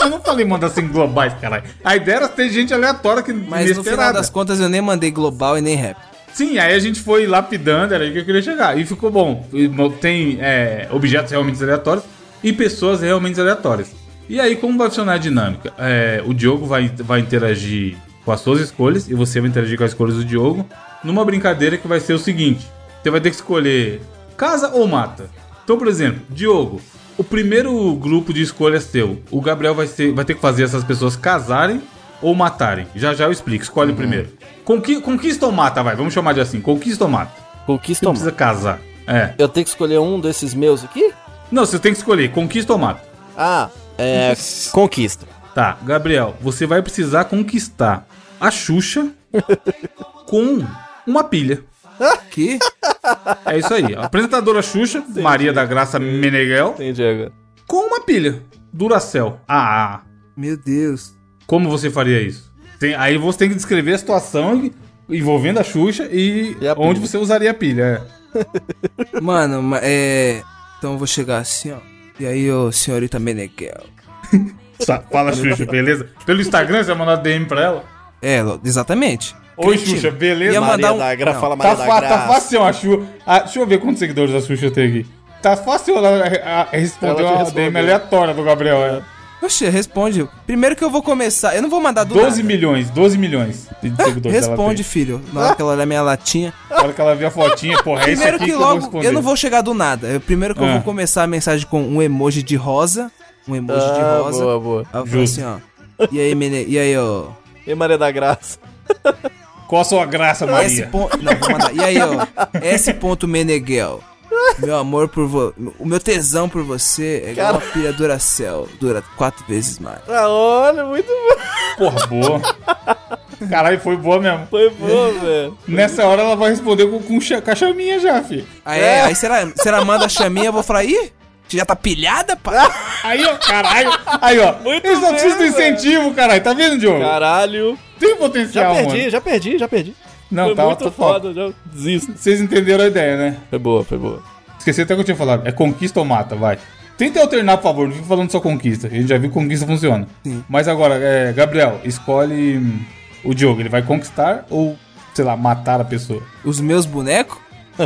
Eu não falei mandar assim globais, caralho. A ideia era ter gente aleatória que Mas no final das contas eu nem mandei global e nem rap. Sim, aí a gente foi lapidando, era aí que eu queria chegar. E ficou bom. Tem é, objetos realmente aleatórios e pessoas realmente aleatórias. E aí, como vai funcionar a dinâmica? É, o Diogo vai, vai interagir com as suas escolhas e você vai interagir com as escolhas do Diogo numa brincadeira que vai ser o seguinte: você vai ter que escolher casa ou mata. Então, por exemplo, Diogo, o primeiro grupo de escolhas seu, o Gabriel vai, ser, vai ter que fazer essas pessoas casarem ou matarem. Já já eu explico, escolhe primeiro. Conqui, conquista ou mata, vai, vamos chamar de assim: conquista ou mata. Conquista não ou precisa casar. É. Eu tenho que escolher um desses meus aqui? Não, você tem que escolher, conquista ou mata. Ah, é. Conquista. Tá, Gabriel, você vai precisar conquistar a Xuxa com uma pilha. Que? É isso aí. A apresentadora Xuxa, Maria da Graça Meneghel, Entendi agora. com uma pilha. Duracell. Ah, Meu Deus. Como você faria isso? Tem- aí você tem que descrever a situação envolvendo a Xuxa e, E a onde você usaria a pilha. é. Mano, ma- é. Então eu vou chegar assim, ó. E aí, ô, senhorita Meneghel. Fala, Xuxa, beleza? Pelo Instagram você vai mandar DM pra ela? É, exatamente. Oi, Cretino. Xuxa, beleza? Ia Maria mandar um... da Gra fala Tá, Maria da fa tá Graça. fácil a Xuxa. Ah, deixa eu ver quantos seguidores a Xuxa tem aqui. Tá fácil ela a- a- responder uma respondeu. DM aleatória do Gabriel. É. Oxe, responde. Primeiro que eu vou começar. Eu não vou mandar do 12 nada. milhões, 12 milhões de seguidores ela Responde, tem. filho. Na hora que ela olhar minha latinha. Na hora que ela vê a fotinha, porra, é isso aqui que que, eu vou logo. responder. Eu não vou chegar do nada. Eu- Primeiro que eu Ah. vou começar a mensagem com um emoji de rosa. Um emoji de Ah, rosa. boa, boa. Aí eu falo assim, ó. E aí, mene... E aí, ó. E Maria da Graça? Qual a sua graça, S. Maria? Ponto... Não, vou mandar. E aí, ó. S. Ponto Meneghel. Meu amor por você. O meu tesão por você é igual Cara. uma pilha Duracell. Dura quatro vezes mais. Ah, olha, muito bom. Porra, boa. Caralho, foi boa mesmo. Foi bom, velho. Nessa hora ela vai responder com, com, com a chaminha já, fi. Aí, é, aí se, ela, se ela manda a chaminha, eu vou falar, ih, você já tá pilhada, pá? Aí, ó, caralho. Aí, ó. Muito Eles só bem, precisam do incentivo, caralho. Tá vendo, Diogo? Caralho. Tem Já potencial, perdi, mano. já perdi, já perdi. Não, foi tá, muito foda. já desisto. Vocês entenderam a ideia, né? Foi boa, foi boa. Esqueci até o que eu tinha falado. É conquista ou mata, vai. Tenta alternar, por favor. Não fica falando só conquista. A gente já viu que conquista funciona. Sim. Mas agora, é, Gabriel, escolhe hum, o Diogo. Ele vai conquistar ou, sei lá, matar a pessoa? Os meus bonecos?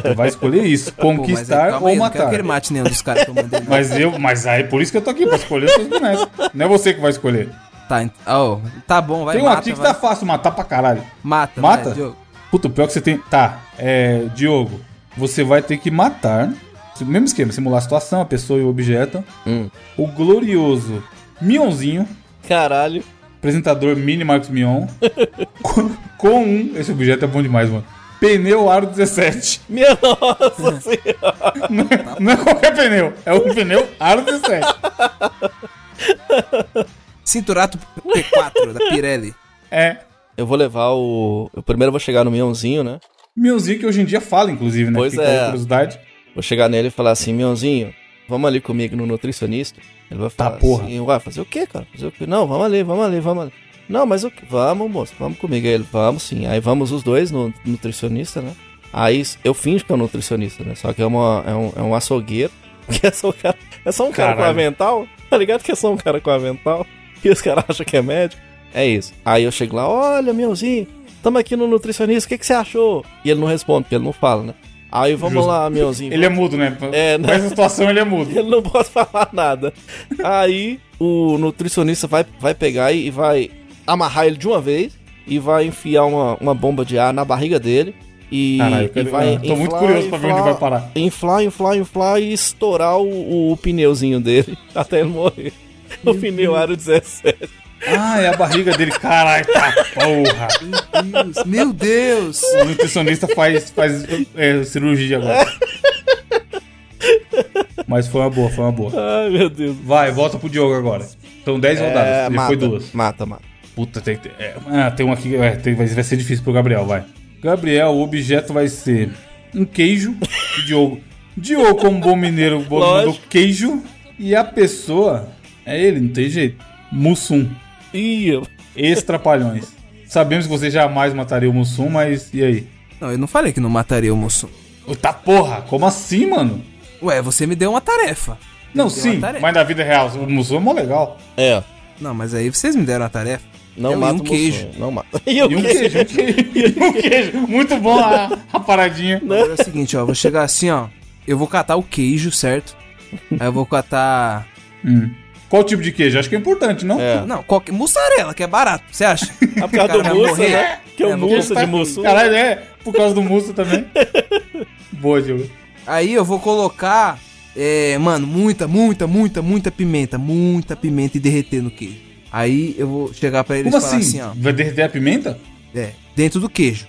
Ele vai escolher isso. Pô, mas aí, Conquistar calma ou aí, eu Não quero matar. que ele mate nenhum dos caras que eu mandei. não. Mas eu, mas aí por isso que eu tô aqui, pra escolher os seus bonecos. Não é você que vai escolher. Tá, ó, tá bom, vai, tem um mata, aqui que vai. tá fácil matar pra caralho. Mata, Mata? vai, Diogo. Puta, o pior que você tem. Tá, é. Diogo, você vai ter que matar. Mesmo esquema, simular a situação, a pessoa e o objeto. Hum. O glorioso Mionzinho, Caralho. apresentador Mini Marcos Mion, com, com um. Esse objeto é bom demais, mano. Pneu Aro 17. Minha nossa senhora. Não é, não é qualquer pneu, é um pneu Aro 17. Cinturato P4 da Pirelli. É. Eu vou levar o. Eu primeiro vou chegar no Mionzinho, né? Mionzinho que hoje em dia fala, inclusive, né? Pois Fica é. curiosidade. Vou chegar nele e falar assim, Mionzinho, vamos ali comigo no nutricionista. Ele vai falar Tá, porra. assim, ué, fazer o quê, cara? Fazer o quê? Não, vamos ali, vamos ali, vamos ali. Não, mas o quê? Vamos, moço, vamos comigo. Aí ele, vamos sim. Aí vamos os dois no nutricionista, né? Aí eu finjo que é um nutricionista, né? Só que é, uma, é, um, é um açougueiro. Que é só, um cara, é só um cara com avental. Tá ligado que é só um cara com avental? E os caras acham que é médico. É isso. Aí eu chego lá, olha, Mionzinho, tamo aqui no nutricionista, o que, que você achou? E ele não responde, porque ele não fala, né? Aí vamos Justo. lá, Mionzinho. Ele é mudo, né? É, né? Nessa situação ele é mudo. Ele não pode falar nada. Aí o nutricionista vai, vai pegar e vai amarrar ele de uma vez e vai enfiar uma, uma bomba de ar na barriga dele. E, Caralho, e vai eu tô muito inflar, curioso pra ver onde inflar, vai parar. Inflar, inflar, inflar e estourar o, o pneuzinho dele até ele morrer. O pneu aro 17. Ah, é a barriga dele. Caralho, tá porra. Deus, meu Deus! O nutricionista faz, faz é, cirurgia agora. Mas foi uma boa, foi uma boa. Ai, meu Deus. Vai, volta pro Diogo agora. São 10 rodadas, É, já mata, foi duas. Mata, mata. Puta, tem que ter. é, ah, tem um aqui. É, tem- vai, vai ser difícil pro Gabriel, vai. Gabriel, o objeto vai ser um queijo. Diogo. Diogo, como bom mineiro, mandou queijo. E a pessoa. É ele, não tem jeito. Mussum. Ih, eu- Ex-trapalhões. Sabemos que você jamais mataria o Mussum, mas e aí? Não, eu não falei que não mataria o Mussum. Tá porra, como assim, mano? Ué, você me deu uma tarefa. Não, sim, tarefa. mas na vida real, o Mussum é mó legal. É. Não, mas aí vocês me deram a tarefa. Não Eu mata um o queijo. Mussum, Não mata. E um queijo, um queijo. E um queijo. Muito bom a, a paradinha. Agora é o seguinte, ó, vou chegar assim, ó. Eu vou catar o queijo, certo? Aí eu vou catar. Hum. Qual tipo de queijo? Acho que é importante, não? É. Não, qualquer. Mussarela, que é barato, você acha? Ah, por causa do Mussa, né? Que é o É, Mussa Tá- de Mussum. Caralho, é. Por causa do Musso também. Boa, Diogo. Aí eu vou colocar. É, mano, muita, muita, muita, muita pimenta. Muita pimenta e derreter no queijo. Aí eu vou chegar pra eles Como e falar assim? assim, ó. Vai derreter a pimenta? É, dentro do queijo.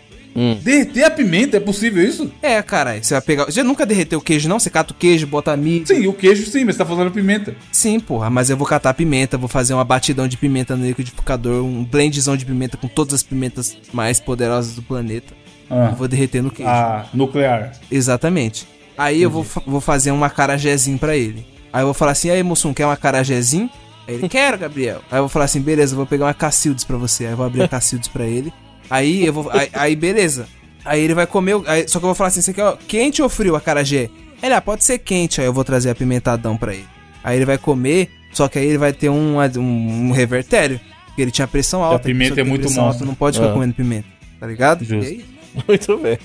Derreter a pimenta? É possível isso? É, caralho, você vai pegar. Você nunca derreteu o queijo, não? Você cata o queijo, bota milho. Sim, o queijo sim, mas você tá falando pimenta. Sim, porra, mas eu vou catar pimenta, vou fazer uma batidão de pimenta no liquidificador, um blendzão de pimenta com todas as pimentas mais poderosas do planeta. Ah, vou derreter no queijo. a nuclear. Exatamente. Aí eu vou, vou fazer um acarajézinho pra ele. Aí eu vou falar assim, aí, Mussum, quer um acarajézinho? Aí ele, quero, Gabriel. Aí eu vou falar assim, beleza, eu vou pegar uma Cacildes pra você. Aí eu vou abrir a Cacildes pra ele. Aí eu vou. Aí, aí, beleza. Aí ele vai comer. o- aí- só que eu vou falar assim: você quer ó, quente ou frio a acarajé? Ele, ah, pode ser quente. Aí eu vou trazer apimentadão pra ele. Aí ele vai comer, só que aí ele vai ter um, um, um revertério. Porque ele tinha pressão alta. pimenta pessoa que é muito pressão alta monstra. Não pode ficar Ah. comendo pimenta. Tá ligado? Justo. Muito bem.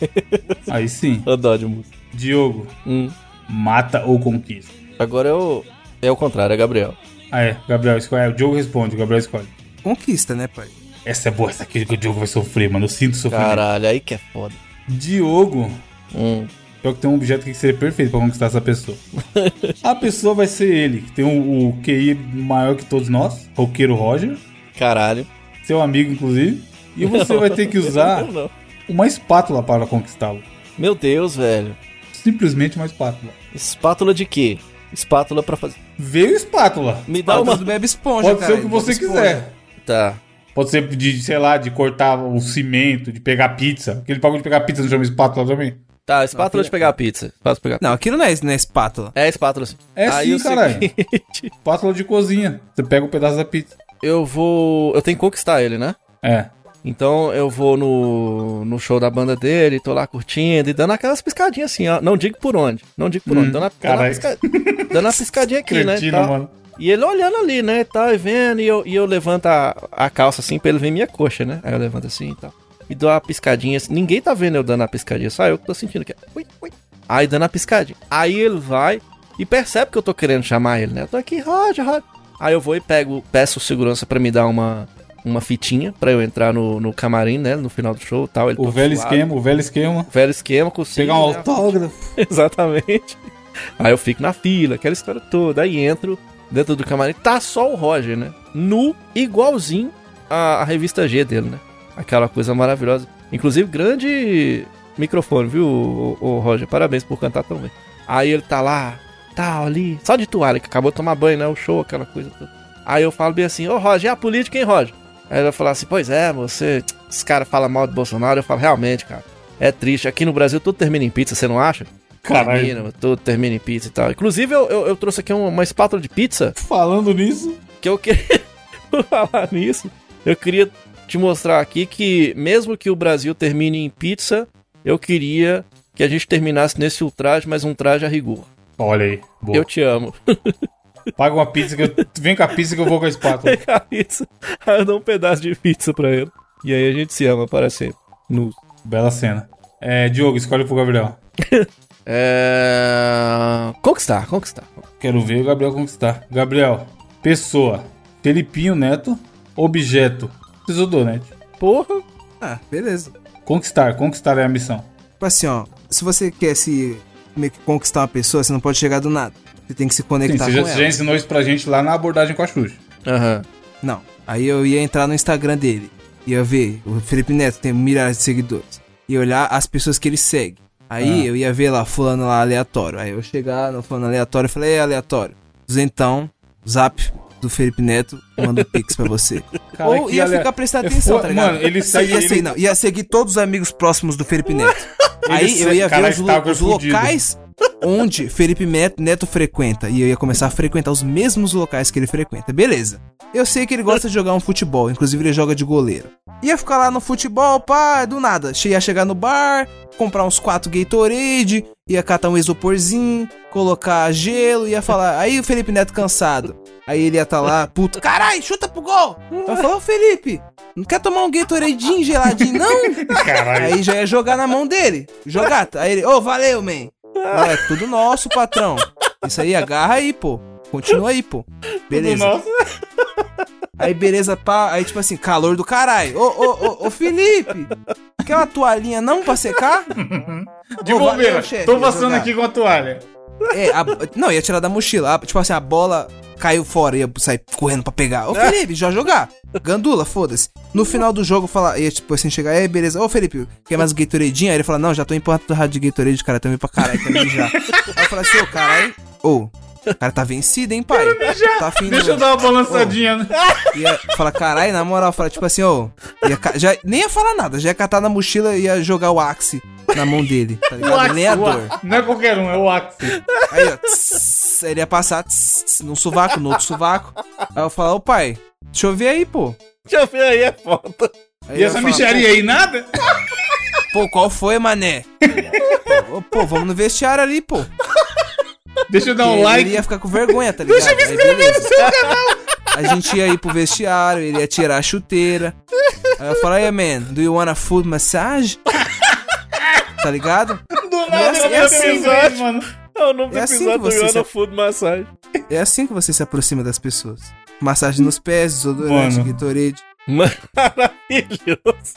Aí sim. Eu dó de Mussa. Diogo, Hum. mata ou conquista? Agora é o, é o contrário, é Gabriel. Ah, é. Gabriel, escolhe. O Diogo responde, o Gabriel escolhe. Conquista, né, pai? Essa é boa, essa aqui que o Diogo vai sofrer, mano. Eu sinto sofrer. Caralho, aí que é foda. Diogo, Hum. pior que tem um objeto aqui que seria perfeito pra conquistar essa pessoa. a pessoa vai ser ele, que tem o, o QI maior que todos nós, roqueiro Roger, Caralho. seu amigo, inclusive. E você vai ter que usar Não, não. uma espátula para conquistá-lo. Meu Deus, velho. Simplesmente uma espátula. Espátula de quê? Espátula pra fazer. Veio espátula. Me dá uma. Bebe Esponja, Pode ser o que você quiser. Tá. Pode ser de, sei lá, de cortar o cimento, de pegar pizza. Aquele bagulho de pegar pizza não chama espátula também? Tá, espátula de pegar pizza. Espátula pegar Não, aquilo não é, não é espátula. É espátula sim. É sim, o caralho. seguinte, Espátula de cozinha. Você pega um pedaço da pizza. eu vou. Eu tenho que conquistar ele, né? É. Então eu vou no, no show da banda dele, tô lá curtindo e dando aquelas piscadinhas assim, ó. Não digo por onde. Não digo por onde. Dando, a, dando, a caralho. pisca- dando a piscadinha aqui, né? Cretino, tá? mano. E ele olhando ali, né? e Tal, e vendo, e eu, e eu levanto a, a calça assim pra ele ver minha coxa, né? Aí eu levanto assim e tal. E dou uma piscadinha assim. Ninguém tá vendo eu dando a piscadinha, só eu que tô sentindo que é. Ui, ui. Aí dando a piscadinha. Aí ele vai e percebe que eu tô querendo chamar ele, né? Eu tô aqui, Roger, Roger. Aí eu vou e pego, peço o segurança pra me dar uma, uma fitinha pra eu entrar no, no camarim, né? No final do show e tal. Ele O velho suado. esquema, o velho esquema. Velho esquema, consigo. Pegar um né? autógrafo. Exatamente. Aí eu fico na fila, aquela história toda. Aí entro dentro do camarim, tá só o Roger, né? Nu, igualzinho a, a revista G dele, né? Aquela coisa maravilhosa. Inclusive, grande microfone, viu, o, o Roger? Parabéns por cantar tão bem. Aí ele tá lá, tal, ali, só de toalha, que acabou de tomar banho, né? O show, aquela coisa toda. Aí eu falo bem assim, ô Roger, é a política, hein, Roger? Aí ele vai falar assim, pois é, você. Esse cara fala mal do Bolsonaro. Eu falo, realmente, cara. É triste. Aqui no Brasil tudo termina em pizza, você não acha? Caralho. Tudo termina em pizza e tal. Inclusive, eu, eu, eu trouxe aqui uma, uma espátula de pizza Falando nisso, que eu queria por falar nisso. Eu queria te mostrar aqui que, mesmo que o Brasil termine em pizza, eu queria que a gente terminasse nesse ultraje, mas um traje a rigor. olha aí. Boa. Eu te amo. Paga uma pizza que eu. Vem com a pizza que eu vou com a espátula. isso. Aí eu dou um pedaço de pizza pra ele. E aí a gente se ama para sempre. Nu. Bela cena. É, Diogo, escolhe pro Gabriel. É... Conquistar, conquistar. Quero ver o Gabriel conquistar. Gabriel, pessoa. Felipinho Neto. Objeto. Precisou do Donete. Porra. Ah, beleza. Conquistar, conquistar é a missão. Tipo assim, ó. Se você quer se meio que conquistar uma pessoa, você não pode chegar do nada. Você tem que se Sim, conectar você com já, ela. você já ensinou isso pra gente lá na abordagem com a Xuxa. Aham. Não. Aí eu ia entrar no Instagram dele. Ia ver, o Felipe Neto tem milhares de seguidores. Ia olhar as pessoas que ele segue. Aí Ah. eu ia ver lá, fulano lá aleatório. Aí eu chegar no fulano aleatório e falei, ei, aleatório. Então, zap do Felipe Neto, manda um pix pra você. Cara, Ou ia ale- ficar prestando É atenção, fo- tá ligado? Mano, ele segue- ia, ele- não, ia seguir todos os amigos próximos do Felipe Neto. Aí eu ia ver os, lo- os locais onde Felipe Neto, frequenta. E eu ia começar a frequentar os mesmos locais que ele frequenta. Beleza. Eu sei que ele gosta de jogar um futebol, inclusive ele joga de goleiro. Ia ficar lá no futebol, pá, do nada. Ia chegar no bar, comprar uns quatro Gatorade, ia catar um isoporzinho, colocar gelo, ia falar. Aí o Felipe Neto cansado. Aí ele ia estar lá, puto, carai, chuta pro gol! Eu falar, ô Felipe, não quer tomar um Gatoradinho geladinho, não? Caralho. Aí já ia jogar na mão dele. Jogar. Aí ele, ô, valeu, man. É tudo nosso, patrão. Isso aí, agarra aí, pô. Continua aí, pô. Beleza. Nossa. Aí, beleza, pá. Aí, tipo assim, calor do caralho. Ô, ô, ô, ô, Felipe. Quer uma toalhinha não pra secar? De Ô, valeu, chefe, Tô passando aqui com a toalha. É, a- não, ia tirar da mochila. A- tipo assim, a bola caiu fora, ia sair correndo pra pegar. Ô, Felipe, já jogar. Gandula, foda-se. No final do jogo, falar, ia tipo assim, chegar, aí, beleza. Ô, Felipe, quer mais Gatoradinho? Aí ele fala, não, já tô empurrado de Gatorade, cara, também pra caralho, também já. aí eu falei assim, ô, caralho, ô, o cara tá vencido, hein, pai? Tá afim Deixa do- eu dar uma balançadinha. né? Ia falar, caralho, na moral, fala, tipo assim, ô. ia ca- já, nem ia falar nada, já ia catar na mochila e ia jogar o Axe na mão dele, tá ligado? O Axe, Lenhador. o Axe. Não é qualquer um, é o Axe. Aí, ó, tss, ele ia passar tss, tss, num sovaco, no outro sovaco. Aí eu falar, ô pai, deixa eu ver aí, pô. Deixa eu ver aí, é foda. Aí E essa falar, micharia aí, nada? Pô, qual foi, mané? Pô, pô, vamos no vestiário ali, pô. Deixa eu dar um like. ele ia ficar com vergonha, tá ligado? Deixa eu me inscrever no seu canal. A gente ia ir pro vestiário, ele ia tirar a chuteira. Aí eu falei, hey man, do you want a foot massage? Tá ligado? Do E nada, é ele assim, velho. isso, mano. É o nome do É assim episódio que você se- Food Massage. É assim que você se aproxima das pessoas. Massagem nos pés, desodorante, Mano. Gatorade. Maravilhoso.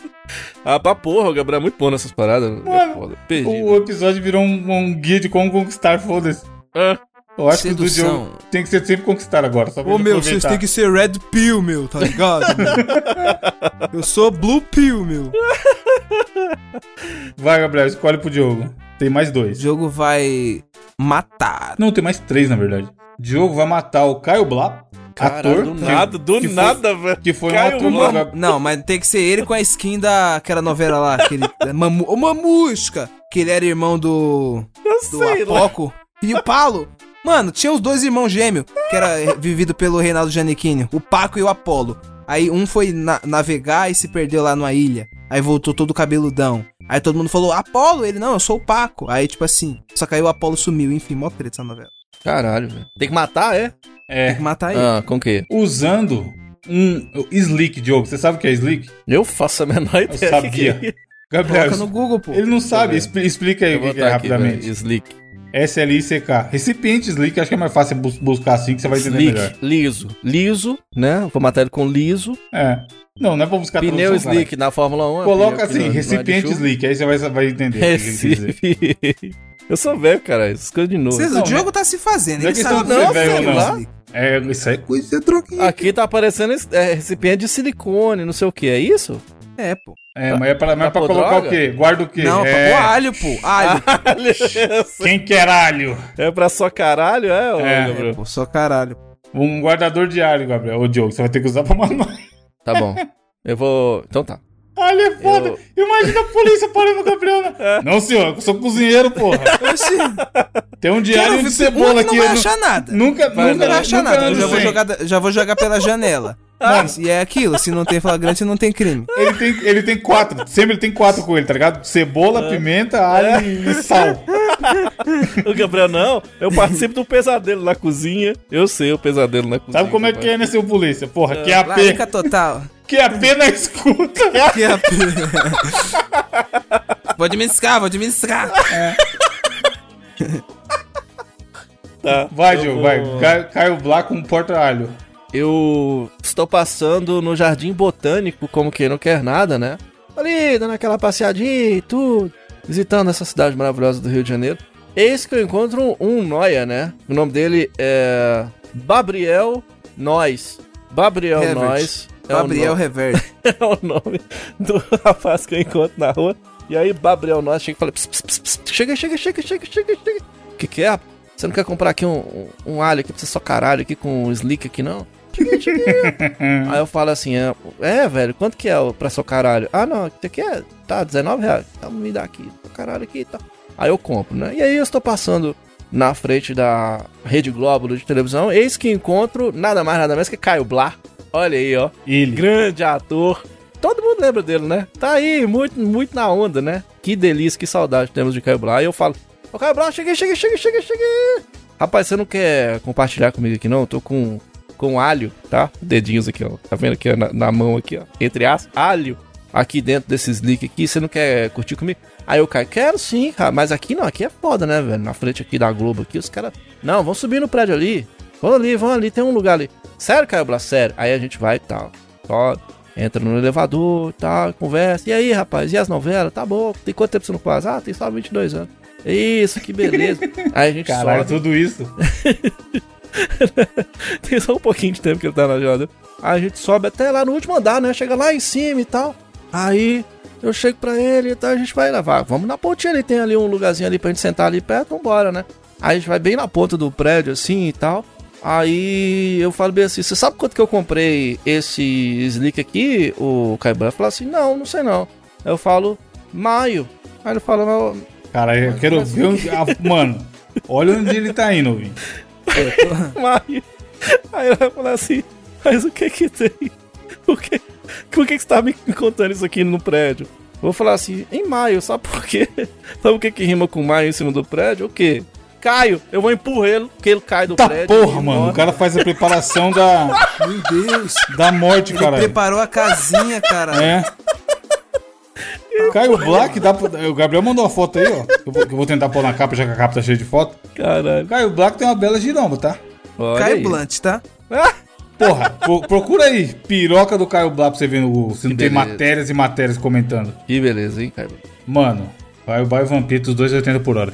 Ah, pra porra, o Gabriel é muito bom nessas paradas. é Mano, foda. Perdi. O episódio virou um, um guia de como conquistar, foda-se. Ah, Eu acho que o do Sedução. Diogo tem que ser sempre conquistar agora, só pra Ô meu, aproveitar. vocês têm que ser Red Pill, meu, tá ligado? meu? Eu sou Blue Pill, meu. Vai, Gabriel, escolhe pro Diogo. Tem mais O dois. jogo vai matar. Não, tem mais três, na verdade. Diogo vai matar o Caio Blá, caralho, ator. do que- nada, do que foi- nada, velho. Que foi um Caio ator Blá. Não, mas tem que ser ele com a skin daquela novela lá, aquele. Mamu, o Mamusca! Que ele era irmão do. Eu do sei lá. E o Paulo. Mano, tinha os dois irmãos gêmeos, que era vivido pelo Reinaldo Giannichini, o Paco e o Apolo. Aí um foi na- navegar e se perdeu lá numa ilha. Aí voltou todo cabeludão. Aí todo mundo falou, Apolo? Ele, não, eu sou o Paco. Aí, tipo assim, só que aí o Apolo sumiu. Enfim, mó treta essa novela. Caralho, velho. Tem que matar, é? Tem É, que matar ele. Ah, com o quê? usando um Slick, Diogo. Você sabe o que é Slick? Eu faço a menor ideia. sabia. que que é. Gabriel, Coloca no Google, pô. ele não sabe. Expli- explica aí Eu o que, que é aqui, rapidamente. velho. Slick. S-L-I-C-K. Recipiente Slick, acho que é mais fácil bus- buscar assim que você vai entender melhor. Slick, liso. Liso, né? Vou matar ele com liso. É. Não, não é pra buscar Pneu tradução, cara. slick na Fórmula 1. é Coloca assim, não- não é recipiente. Slick, aí você vai, vai entender o que ele quis dizer. Recife. Eu sou velho, cara. Essas coisas de novo. Vocês- Não, o Diogo tá se fazendo. não é Ele questão sabe de ser não, velho não. lá. É, isso aí é coisa de troquinha. Aqui tá aparecendo é, recipiente de silicone, não sei o que. É isso? É, pô. É, mas é pra, mas é Tá pra por colocar droga? o quê? Guarda o quê? Não, é... pra pôr alho, pô. Alho. Quem quer alho? é pra só caralho, é, ô, É. Gabriel? Pô, só caralho. Um guardador de alho, Gabriel. Ô, Diogo, você vai ter que usar pra mamar. Tá bom. Eu vou. Então tá. Alho é foda. Eu- Imagina a polícia parando o Gabriel. Né? Não, senhor, eu sou cozinheiro, porra. Oxi, Tem um diário de cebola aqui. não vai eu achar nada. Nunca, Vai nunca, Não vai achar nunca nada. Eu já vou, sem. jogar, já vou jogar pela janela. E é aquilo, se não tem flagrante, não tem crime. Ele tem, ele tem quatro. Sempre ele tem quatro com ele, tá ligado? Cebola, pimenta, alho e sal. O Gabriel, não. Eu participo do pesadelo na cozinha. Eu sei o pesadelo na cozinha. Sabe como é que é, né, seu polícia? Porra, QAP. Larica total. QAP na escuta. Que a p- vou administrar, vou administrar. Tá. Vai, Diogo, vou- vai. Caio Blá com porta-alho. Eu estou passando no Jardim Botânico, como quem não quer nada, né? Ali, dando aquela passeadinha e tudo, visitando essa cidade maravilhosa do Rio de Janeiro. Eis que eu encontro um noia, né? O nome dele é. Babriel Nois. Babriel Herbert. Nois. É Gabriel nome- Reverde. é o nome do rapaz que eu encontro na rua. E aí, Gabriel Nois chega e fala: "Ps, ps, ps, ps, chega, chega, chega, chega, chega, chega. O que, que é? Você não quer comprar aqui um, um, um alho aqui pra você só caralho aqui com um slick aqui, não? Aí eu falo assim: é, é, velho, quanto que é pra só caralho? Ah, não, isso aqui é. Tá, 19 reais. Então me dá aqui, pra caralho aqui e tal. Aí eu compro, né? E aí eu estou passando na frente da Rede Globo de televisão. Eis que encontro nada mais, nada menos que Caio Blá. Olha aí, ó Ele. grande ator. Todo mundo lembra dele, né? Tá aí, muito, muito na onda, né? Que delícia, que saudade temos de Caio Blá. E eu falo, ô Caio Blá, cheguei, cheguei, cheguei, cheguei, cheguei. Rapaz, você não quer compartilhar comigo aqui, não? Eu tô com, com alho, tá? Dedinhos aqui, ó. Tá vendo aqui ó, na, na mão aqui, ó. Entre as alho aqui dentro desses leak aqui. Você não quer curtir comigo? Aí eu Caio, quero sim, cara. Mas aqui não, aqui é foda, né, velho? Na frente aqui da Globo aqui, os caras... Não, vão subir no prédio ali. Vão ali, vão ali, tem um lugar ali. Sério, Caio Blá, sério. Aí a gente vai e tal. Foda. Entra no elevador e tal, conversa. E aí, rapaz, e as novelas? Tá bom. Tem quanto tempo você não faz? Ah, tem só 22 anos. Isso, que beleza. Aí a gente Caralho, sobe. tudo isso. Tem só um pouquinho de tempo que ele tá na jornada. Aí a gente sobe até lá no último andar, né? Chega lá em cima e tal. Aí eu chego pra ele e tal, a gente vai levar. Vamos na pontinha ali, tem ali um lugarzinho ali pra gente sentar ali perto, vambora, né? Aí a gente vai bem na ponta do prédio assim e tal. Aí eu falo bem assim, você sabe quanto que eu comprei esse slick aqui? O Caiban fala assim, não, não sei não. Eu falo, maio. Aí ele fala, não, Cara, eu quero ver onde. ah, mano, olha onde ele tá indo, Vim. Maio. Aí ela vai falar assim, mas o que que tem? O que, por que que você tá me contando isso aqui no prédio? Vou falar assim, em maio, sabe por quê? Sabe o que que rima com maio em cima do prédio? O quê? Caio, eu vou empurrar ele, porque ele cai do Tá prédio. porra, mano. morre. O cara faz a preparação da, Meu Deus. da morte, Ele cara. preparou a casinha, cara. É. Caio Black, dá pra... o Gabriel mandou uma foto aí, ó. Eu vou, eu vou tentar pôr na capa, já que a capa tá cheia de foto. Caralho. Caio Black tem uma bela giromba, tá? Olha Caio aí. Blunt, tá? Ah, Porra, pro- procura aí, piroca do Caio Black pra você ver no, se não tem matérias e matérias comentando. que beleza, hein, Caio? Mano, vai o Baio Vampiro, os 2,80 por hora.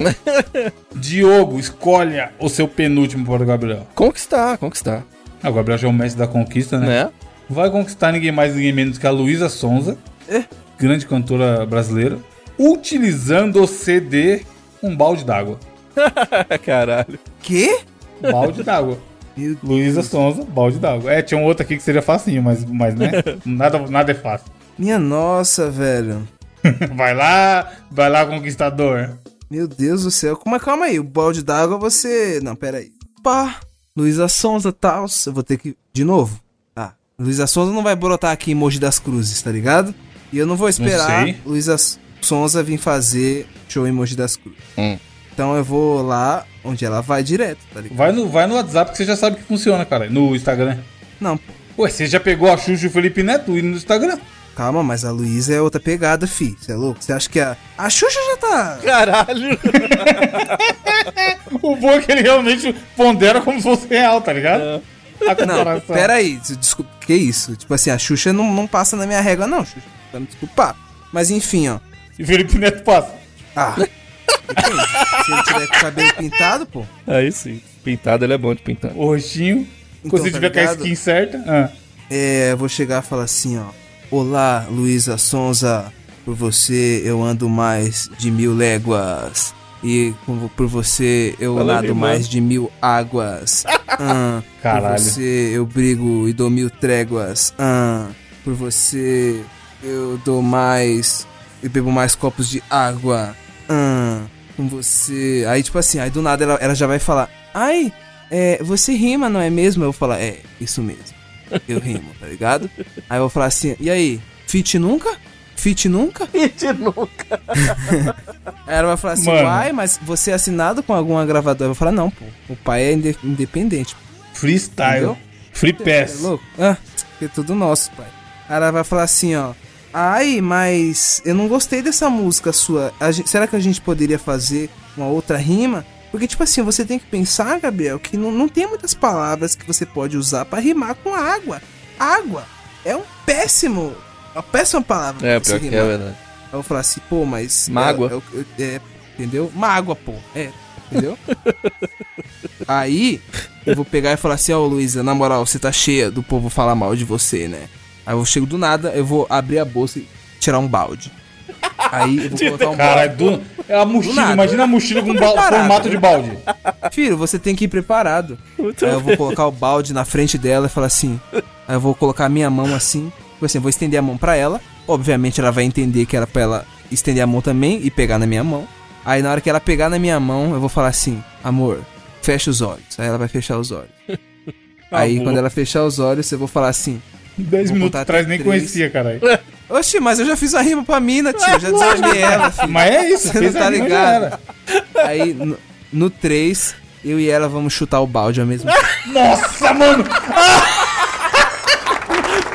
Diogo, escolha o seu penúltimo para o Gabriel. Conquistar, conquistar. Ah, o Gabriel já é o mestre da conquista, né? Né? Vai conquistar ninguém mais, ninguém menos que a Luísa Sonza, É. grande cantora brasileira, utilizando o CD um balde d'água. Caralho. Quê? Balde d'água. Luísa Sonza, balde d'água. É, tinha um outro aqui que seria facinho, mas, mas né? nada, nada é fácil. Minha nossa, velho. Vai lá, vai lá, conquistador. Meu Deus do céu. Como é? Calma aí. O balde d'água você. Não, pera aí. Pá. Luísa Sonza, tal. Eu vou ter que. De novo? Tá. Luísa Sonza não vai brotar aqui em Mogi das Cruzes, tá ligado? E eu não vou esperar sei. Luísa Sonza vir fazer show em Mogi das Cruzes. Hum. Então eu vou lá onde ela vai direto, tá ligado? Vai no, vai no WhatsApp que você já sabe que funciona, cara. No Instagram. Não. Ué, você já pegou a Xuxa e o Felipe Neto e no Instagram? Calma, mas a Luísa é outra pegada, fi. Você é louco? Você acha que a. A Xuxa já tá. Caralho. O bom é que ele realmente pondera como se fosse real, tá ligado? A Não, comparação. pera aí. Desculpa. Que isso? Tipo assim, a Xuxa não, não passa na minha régua, não, Xuxa. Pra me desculpar. Mas enfim, ó. E o Felipe Neto passa. Ah. Se ele tiver com o cabelo pintado, pô. Aí sim. Pintado, ele é bom de pintar. O roxinho. Então, se tá tiver com a ligado? skin certa. Ah. É, eu vou chegar e falar assim, ó. Olá, Luísa Sonza. Por você eu ando mais de mil léguas. E por você eu Fala nado mais de mil águas. Ah, Caralho. Por você eu brigo e dou mil tréguas. Ah, por você eu dou mais. Eu bebo mais copos de água. Ah, com você. Aí, tipo assim, aí do nada ela, ela já vai falar: Ai, é, você rima, não é mesmo? Eu vou falar: É, isso mesmo. Eu rimo, tá ligado? Aí eu vou falar assim: E aí, fit nunca? Fit nunca? Fit nunca. Aí ela vai falar assim: Mano. Uai, mas você é assinado com alguma gravadora? Eu vou falar: Não, pô, o pai é inde- independente. Freestyle. Entendeu? Free É pass. louco? Ah, é tudo nosso, pai. Aí ela vai falar assim, ó. Ai, mas eu não gostei dessa música sua. A gen- será que a gente poderia fazer uma outra rima? Porque, tipo assim, você tem que pensar, Gabriel, que não, não tem muitas palavras que você pode usar pra rimar com água. Água é um péssimo. Uma péssima palavra. É, pior que é verdade. Eu vou falar assim, pô, mas. Mágoa. É, é, é, entendeu? Mágoa, pô. É, entendeu? Aí, eu vou pegar e falar assim, ó, Luísa, na moral, você tá cheia do povo falar mal de você, né? Aí eu chego do nada, eu vou abrir a bolsa e tirar um balde. Aí eu vou colocar um balde. Caralho, do... é a mochila, imagina a mochila com preparado. formato de balde. Filho, você tem que ir preparado. aí eu vou colocar o balde na frente dela e falar assim. Aí eu vou colocar a minha mão assim. Tipo assim, eu vou estender a mão pra ela. Obviamente ela vai entender que era pra ela estender a mão também e pegar na minha mão. Aí na hora que ela pegar na minha mão, eu vou falar assim: amor, fecha os olhos. Aí ela vai fechar os olhos. Aí Amor. quando ela fechar os olhos, eu vou falar assim: 10 Vou minutos atrás nem conhecia, caralho. Oxi, mas eu já fiz a rima pra mina, tio. Eu já desarmei ela, filho. Mas é isso, Você não tá a rima, já ligado? era. Aí no- no 3, eu e ela vamos chutar o balde ao mesmo tempo. Nossa, mano!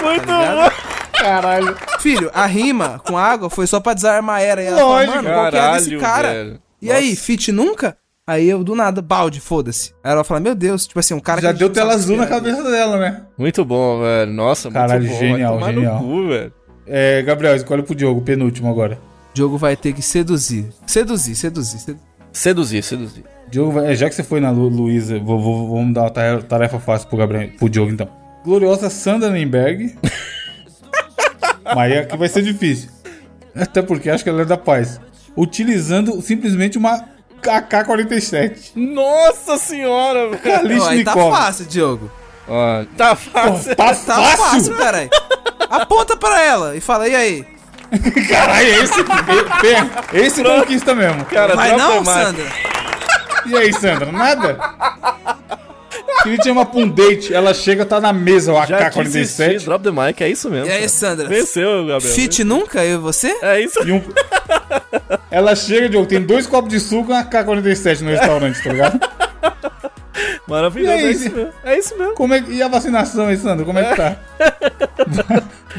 Muito ligado? bom. Caralho. Filho, a rima com água foi só pra desarmar ela. E ela Lógico, falou, mano, qual que é desse cara? velho. E aí, fit nunca? Aí eu, do nada, balde, foda-se. Aí ela fala, meu Deus, tipo assim, um cara Já deu tela azul na esperar. cabeça dela, né? Muito bom, velho. Nossa, Caralho, muito bom. genial, Vai tomar genial. no cu, velho. É, Gabriel, escolhe pro Diogo, penúltimo agora. Diogo vai ter que seduzir. Seduzir, seduzir, seduzir. Seduzir, seduzir. Diogo, vai- é, já que você foi na Lu, Luísa, vou, vou- vamos dar uma tarefa, tarefa fácil pro, Gabriel, pro Diogo, então. Gloriosa Sandra Nemberg. Mas aqui vai ser difícil. Até porque acho que ela é da paz. Utilizando simplesmente uma AK-47. Nossa senhora, velho. Tá fácil, Diogo. Ó, Tá fácil. Tá Tá fácil, fácil? caralho. Aponta pra ela e fala, e aí? Caralho, esse, esse, esse conquista mesmo. Cara, Vai não. Sandra? E aí, Sandra, nada? Queria chamar pra um date, ela chega, tá na mesa, o Já desisti, AK-47. drop the mic, é isso mesmo. E aí. Sandra? Venceu, Gabriel. Fit nunca, eu e você? É isso. E um... Ela chega, Diogo, tem dois copos de suco e uma AK-47 no restaurante, tá ligado? Maravilhoso, aí, é isso mesmo. É isso mesmo. Como é. E a vacinação aí, Sandra, como é que tá?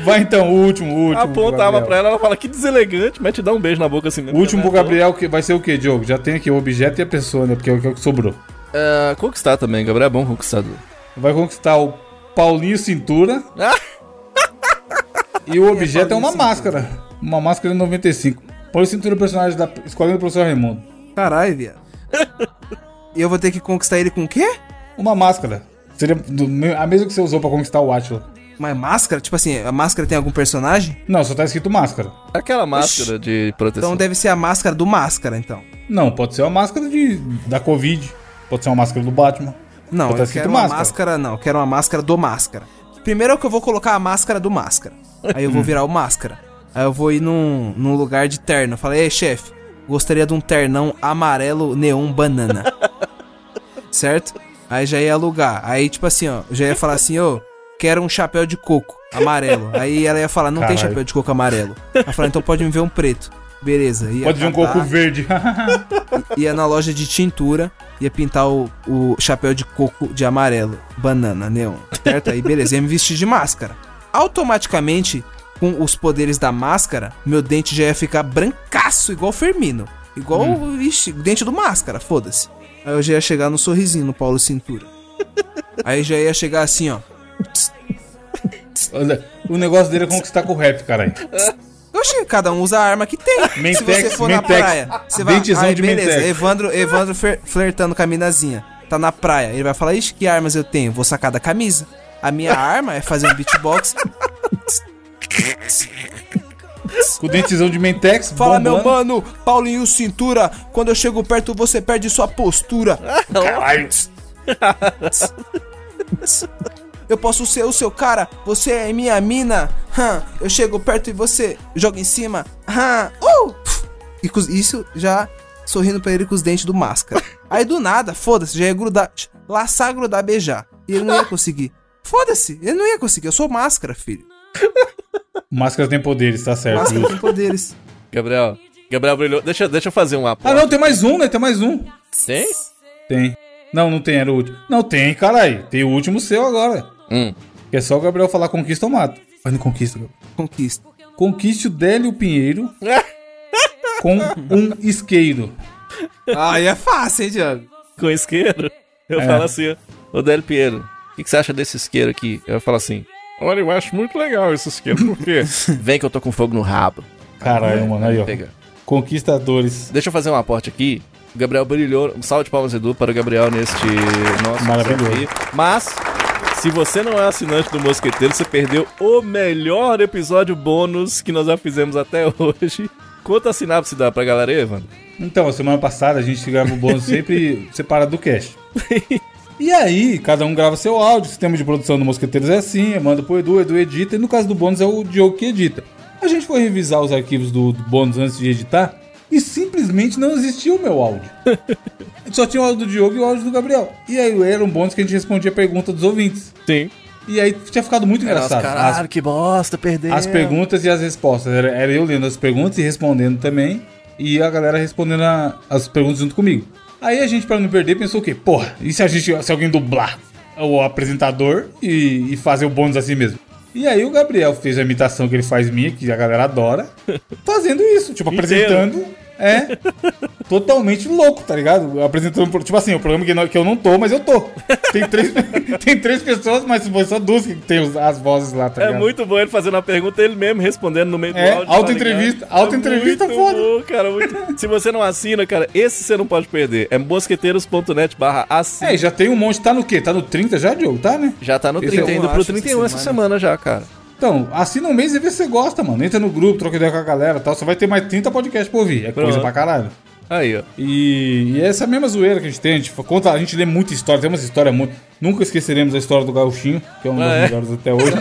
Vai então, o último, o último. Apontava pra ela, ela fala que deselegante, mas te dá um beijo na boca assim mesmo. O último pro Gabriel. Que vai ser o quê, Diogo? Já tem aqui o objeto e a pessoa, né? Porque é o que é o que sobrou. É, conquistar também, Gabriel é bom conquistador. Vai conquistar o Paulinho Cintura. e o objeto é uma máscara. Uma máscara de 95. Paulinho Cintura é o personagem da Escolinha do Professor Raimundo. Caralho, viado. E eu vou ter que conquistar ele com o quê? Uma máscara. Seria a mesma que você usou pra conquistar o Atila. Mas máscara? Tipo assim, a máscara tem algum personagem? Não, só tá escrito máscara. Aquela máscara de proteção. Então deve ser a máscara do máscara, então. Não, pode ser uma máscara de, da Covid. Pode ser uma máscara do Batman. Não, Tá eu quero uma máscara. máscara, não. Eu quero uma máscara do máscara. Primeiro é que eu vou colocar a máscara do máscara. Aí eu vou virar o máscara. Aí eu vou ir num, num lugar de terno. Eu falei, ei, chefe, gostaria de um ternão amarelo neon banana. certo? Aí já ia alugar. Aí, tipo assim, ó, já ia falar assim, ô, quero um chapéu de coco amarelo. Aí ela ia falar, não tem Caralho. chapéu de coco amarelo. Aí eu falei, então pode me ver um preto. Beleza. Ia Pode vir um coco verde. ia na loja de tintura, ia pintar o, o chapéu de coco de amarelo, banana, neon, certo? Aí beleza, ia me vestir de máscara. Automaticamente, com os poderes da máscara, meu dente já ia ficar brancaço, igual o Firmino. Igual o dente do máscara, foda-se. Aí eu já ia chegar no sorrisinho no Paulo Cintura. Aí já ia chegar assim, ó. Olha, o negócio dele é conquistar com o rap, caralho. Oxi, cada um usa a arma que tem. Se Mentex, você for na Mentex. praia, você vai. Aí, de beleza, Mentex. Evandro, Evandro flertando com a minazinha. Tá na praia. Ele vai falar: Ixi, que armas eu tenho? Vou sacar da camisa. A minha arma é fazer um beatbox. Com o dentezão de Mentex. Fala, bombando. meu mano, Paulinho Cintura. Quando eu chego perto, você perde sua postura. Caralho. Eu posso ser o seu cara, você é minha mina. Eu chego perto e você joga em cima. Uh! E com isso já sorrindo pra ele com os dentes do máscara. Aí do nada, foda-se, já ia grudar, laçar, grudar, beijar. E ele não ia conseguir. Foda-se, ele não ia conseguir. Eu sou máscara, filho. Máscara tem poderes, tá certo. Máscara tem poderes. Gabriel. Gabriel brilhou. Deixa, deixa eu fazer um Ah, aposta. não, tem mais um, né? Tem mais um. Tem? Tem. Não, não tem, era o último. Não, tem, caralho. Tem o último seu agora. Hum. Que é só o Gabriel falar conquista ou mato. Mas não conquista, Gabriel. Conquista. Conquiste o Délio Pinheiro com um isqueiro. Aí é fácil, hein, Diego? com isqueiro, eu É. falo assim, ô Del Piero, o que, que você acha desse isqueiro aqui? Eu falo assim, olha, eu acho muito legal esse isqueiro, por quê? Vem que eu tô com fogo no rabo. Caralho, mano, aí, ó. Pega. Conquistadores. Deixa eu fazer um aporte aqui. O Gabriel brilhou. Um salve de palmas, Edu, para o Gabriel neste nosso Maravilhoso. desafio. Mas, se você não é assinante do Mosqueteiro, você perdeu o melhor episódio bônus que nós já fizemos até hoje. Quanto sinapse dá pra galera aí, Evandro? Então, a semana passada a gente grava o bônus sempre separado do cast. E aí, cada um grava seu áudio, o sistema de produção do Mosqueteiros é assim, manda pro Edu, Edu edita, e no caso do bônus é o Diogo que edita. A gente foi revisar os arquivos do, do bônus antes de editar simplesmente não existia o meu áudio. Só tinha o áudio do Diogo e o áudio do Gabriel. E aí era um bônus que a gente respondia a pergunta dos ouvintes. Sim. E aí tinha ficado muito engraçado. caralho, As- que bosta, perdeu. as perguntas e as respostas. Era, era eu lendo as perguntas e respondendo também. E a galera respondendo a- as perguntas junto comigo. Aí a gente, pra não perder, pensou o quê? Porra, e se, a gente, se alguém dublar o apresentador e, e fazer o bônus assim mesmo? E aí o Gabriel fez a imitação que ele faz minha, que a galera adora, fazendo isso, tipo, apresentando. É, totalmente louco, tá ligado? Apresentando, tipo assim, o programa que, não- que eu não tô, mas eu tô. Tem três, tem três pessoas, mas foi só duas que tem as vozes lá, tá É ligado? muito bom ele fazendo a pergunta, ele mesmo respondendo no meio do É, áudio. tá auto-entrevista, ligado? auto-entrevista muito foda. bom, cara, muito- Se você não assina, cara, esse você não pode perder. É mosqueteiros.net barra assina. É, e já tem um monte. Tá no quê? Tá no 30 já, Diogo? Tá, né? Já tá no Esse 30, eu indo acho pro essa 31 essa semana já, cara. Então, assina um mês e vê se você gosta, mano. Entra no grupo, troca ideia com a galera e tal. Você vai ter mais 30 podcasts pra ouvir. É coisa Pronto. pra caralho. Aí, ó. E, e é essa mesma zoeira que a gente tem. A gente, conta, a gente lê muita história, tem umas histórias muito. Nunca esqueceremos a história do Gauchinho, que é das Ah, é? melhores até hoje.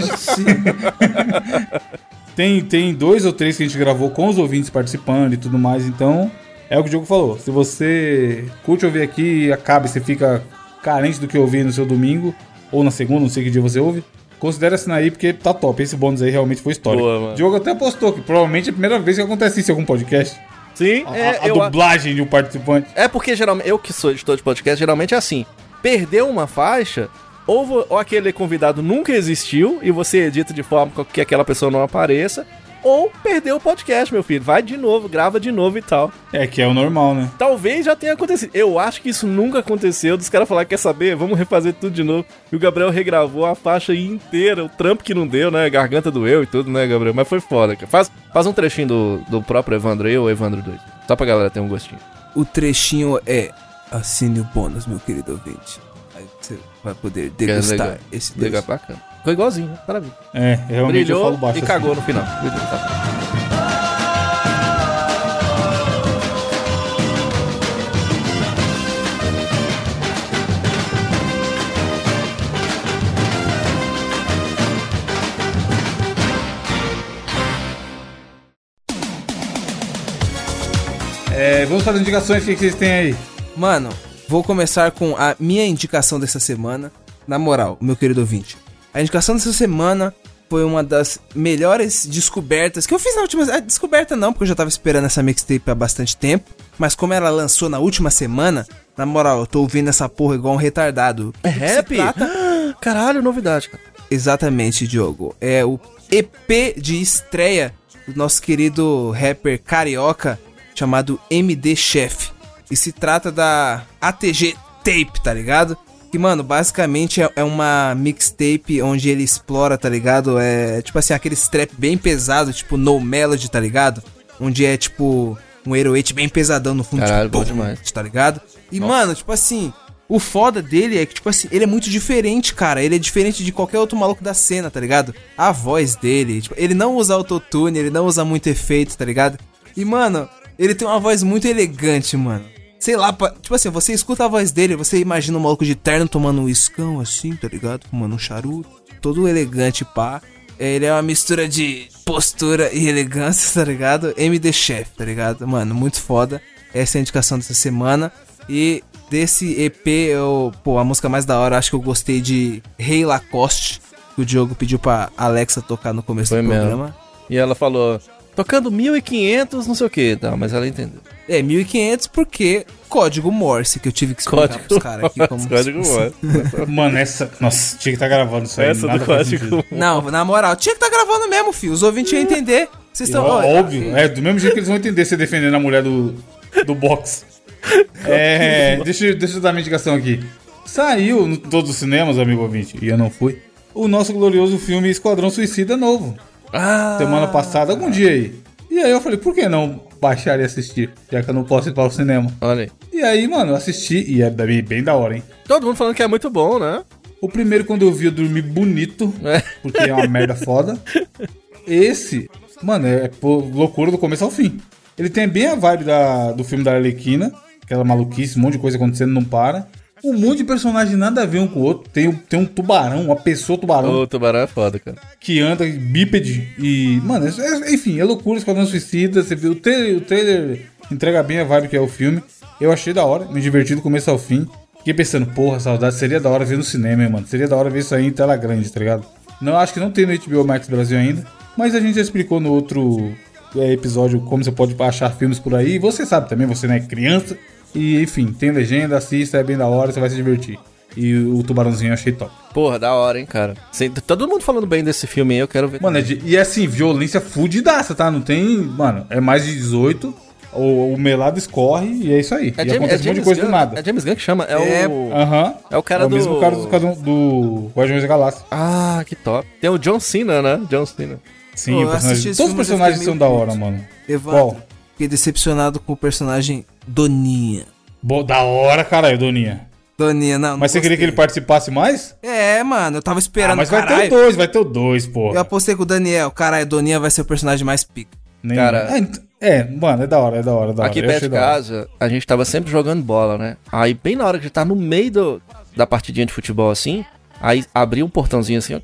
tem, tem dois ou três que a gente gravou com os ouvintes participando e tudo mais, então é o que o Diogo falou. Se você curte ouvir aqui e acaba e você fica carente do que ouvir no seu domingo, ou na segunda, não sei que dia você ouve, considere assinar aí porque tá top. Esse bônus aí realmente foi histórico. Boa, mano. O Diogo até postou que provavelmente é a primeira vez que acontece isso em algum podcast. Sim, A, é, a eu, a- dublagem de um participante. é porque geralmente, eu que sou editor de podcast, geralmente é assim. Perdeu uma faixa, ou, ou aquele convidado nunca existiu e você edita de forma que aquela pessoa não apareça, ou perdeu o podcast, meu filho. Vai de novo, grava de novo e tal. É que é o normal, né? Talvez já tenha acontecido. Eu acho que isso nunca aconteceu. Dos caras falar, quer saber? Vamos refazer tudo de novo. E o Gabriel regravou a faixa inteira. O trampo que não deu, né? A garganta doeu e tudo, né, Gabriel? Mas foi foda, cara. Faz, faz um trechinho do, do próprio Evandro aí, ou Evandro 2. Só pra galera ter um gostinho. O trechinho é assine o bônus, meu querido ouvinte. Aí você vai poder degustar legal. esse Legal, Deus. bacana. Ficou igualzinho, né? Parabéns. É, realmente eu Brilhou falo baixo. e assim. cagou no final. É, vamos fazer indicações, o que que vocês têm aí? Mano, vou começar com a minha indicação dessa semana. Na moral, meu querido ouvinte. A indicação dessa semana foi uma das melhores descobertas que eu fiz na última. ah, Descoberta não, porque eu já tava esperando essa mixtape há bastante tempo. Mas como ela lançou na última semana, na moral, eu tô ouvindo essa porra igual um retardado. É rap? trata- Caralho, novidade, cara. Exatamente, Diogo. É o EP de estreia do nosso querido rapper carioca chamado MD Chef. E se trata da ATG Tape, tá ligado? Que, mano, basicamente é- é uma mixtape onde ele explora, tá ligado? É tipo assim, aquele strap bem pesado, tipo No Melody, tá ligado? Onde é tipo um 808 bem pesadão no fundo, Caralho, tipo, bom demais. tá ligado? E, mano, tipo assim, o foda dele é que, tipo assim, ele é muito diferente, cara. Ele é diferente de qualquer outro maluco da cena, tá ligado? A voz dele, tipo, ele não usa autotune, ele não usa muito efeito, tá ligado? E, mano, ele tem uma voz muito elegante, mano. Sei lá, tipo assim, você escuta a voz dele, você imagina um maluco de terno tomando um iscão assim, tá ligado? Fumando um charuto, todo elegante, pá. Ele é uma mistura de postura e elegância, tá ligado? MD Chef, tá ligado? Mano, muito foda. Essa é a indicação dessa semana. E desse EP, eu, pô, a música mais da hora, acho que eu gostei de Rei Lacoste, que o Diogo pediu pra Alexa tocar no começo Foi do mesmo. programa. E ela falou, tocando 1500, não sei o que, tá, mas ela entendeu. É, 1500 porque código Morse, que eu tive que explicar Código pros caras aqui como... Código Morse. Mano, essa. Nossa, tinha que estar gravando isso aí. Essa nada do código. Não, na moral, tinha que tá gravando mesmo, filho. Os ouvintes iam entender. Vocês estão... Óbvio, é do mesmo jeito que eles vão entender você defendendo a mulher do, do box. É, deixa, eu- deixa eu dar uma indicação aqui. Saiu em todos os cinemas, amigo ouvinte, e eu não fui, o nosso glorioso filme Esquadrão Suicida novo. Ah, Semana passada, algum dia aí. E aí eu falei, por que não baixar e assistir? Já que eu não posso ir para o cinema. olha aí. E aí, mano, eu assisti e é bem, da hora, hein? Todo mundo falando que é muito bom, né? O primeiro, quando eu vi, eu dormi bonito, É. porque é uma merda foda. Esse, mano, é pô, loucura do começo ao fim. Ele tem bem a vibe da, do filme da Arlequina, aquela maluquice, um monte de coisa acontecendo, não para. Um monte de personagem nada a ver um com o outro. Tem, um- tem um tubarão, uma pessoa tubarão, O tubarão é foda, cara. que anda bípede e. Mano, é- enfim, é loucura, Esquadrão Suicida. Você viu o trailer, o trailer entrega bem a vibe que é o filme. Eu achei da hora, me diverti do começo ao fim. Fiquei pensando, porra, saudade, seria da hora ver no cinema, hein, mano. Seria da hora ver isso aí em tela grande, tá ligado? Não, acho que não tem no HBO Max Brasil ainda. Mas a gente já explicou no outro é, episódio como você pode achar filmes por aí. Você sabe também, você não é criança. E enfim, tem legenda, assista, é bem da hora, você vai se divertir. E o tubarãozinho eu achei top. Porra, da hora, hein, cara. Sem- todo mundo falando bem desse filme aí, eu quero ver. Mano, é de- e é assim, violência fudidaça, tá? Não tem. Mano, é mais de 18. O, o melado escorre e é isso aí. é e James, acontece é um monte de coisa Gunn, do nada. É James Gunn que chama? É, É, o... Aham. É o cara é o mesmo do- cara do, do, do Guardiões da Galáxia. Ah, que top. Tem o John Cena, né? John Cena. Sim, Pô, personagem- todos os personagens são da hora, mano. Evandro, Qual? Fiquei decepcionado com o personagem Doninha. Bo- da hora, caralho, Doninha. Doninha, não. não Mas você queria que ele participasse mais? É, mano, eu tava Ah, esperando. mas vai ter caralho. o dois, vai ter o dois, pô. Eu apostei com o Daniel. Caralho, Doninha vai ser o personagem mais pica. Nem- Cara- Ah, ent- É, mano, é da hora, é da hora, é da hora. Aqui perto de casa, a gente tava sempre jogando bola, né? Aí, bem na hora que a gente tá no meio do, da partidinha de futebol assim, aí abria um portãozinho assim, ó,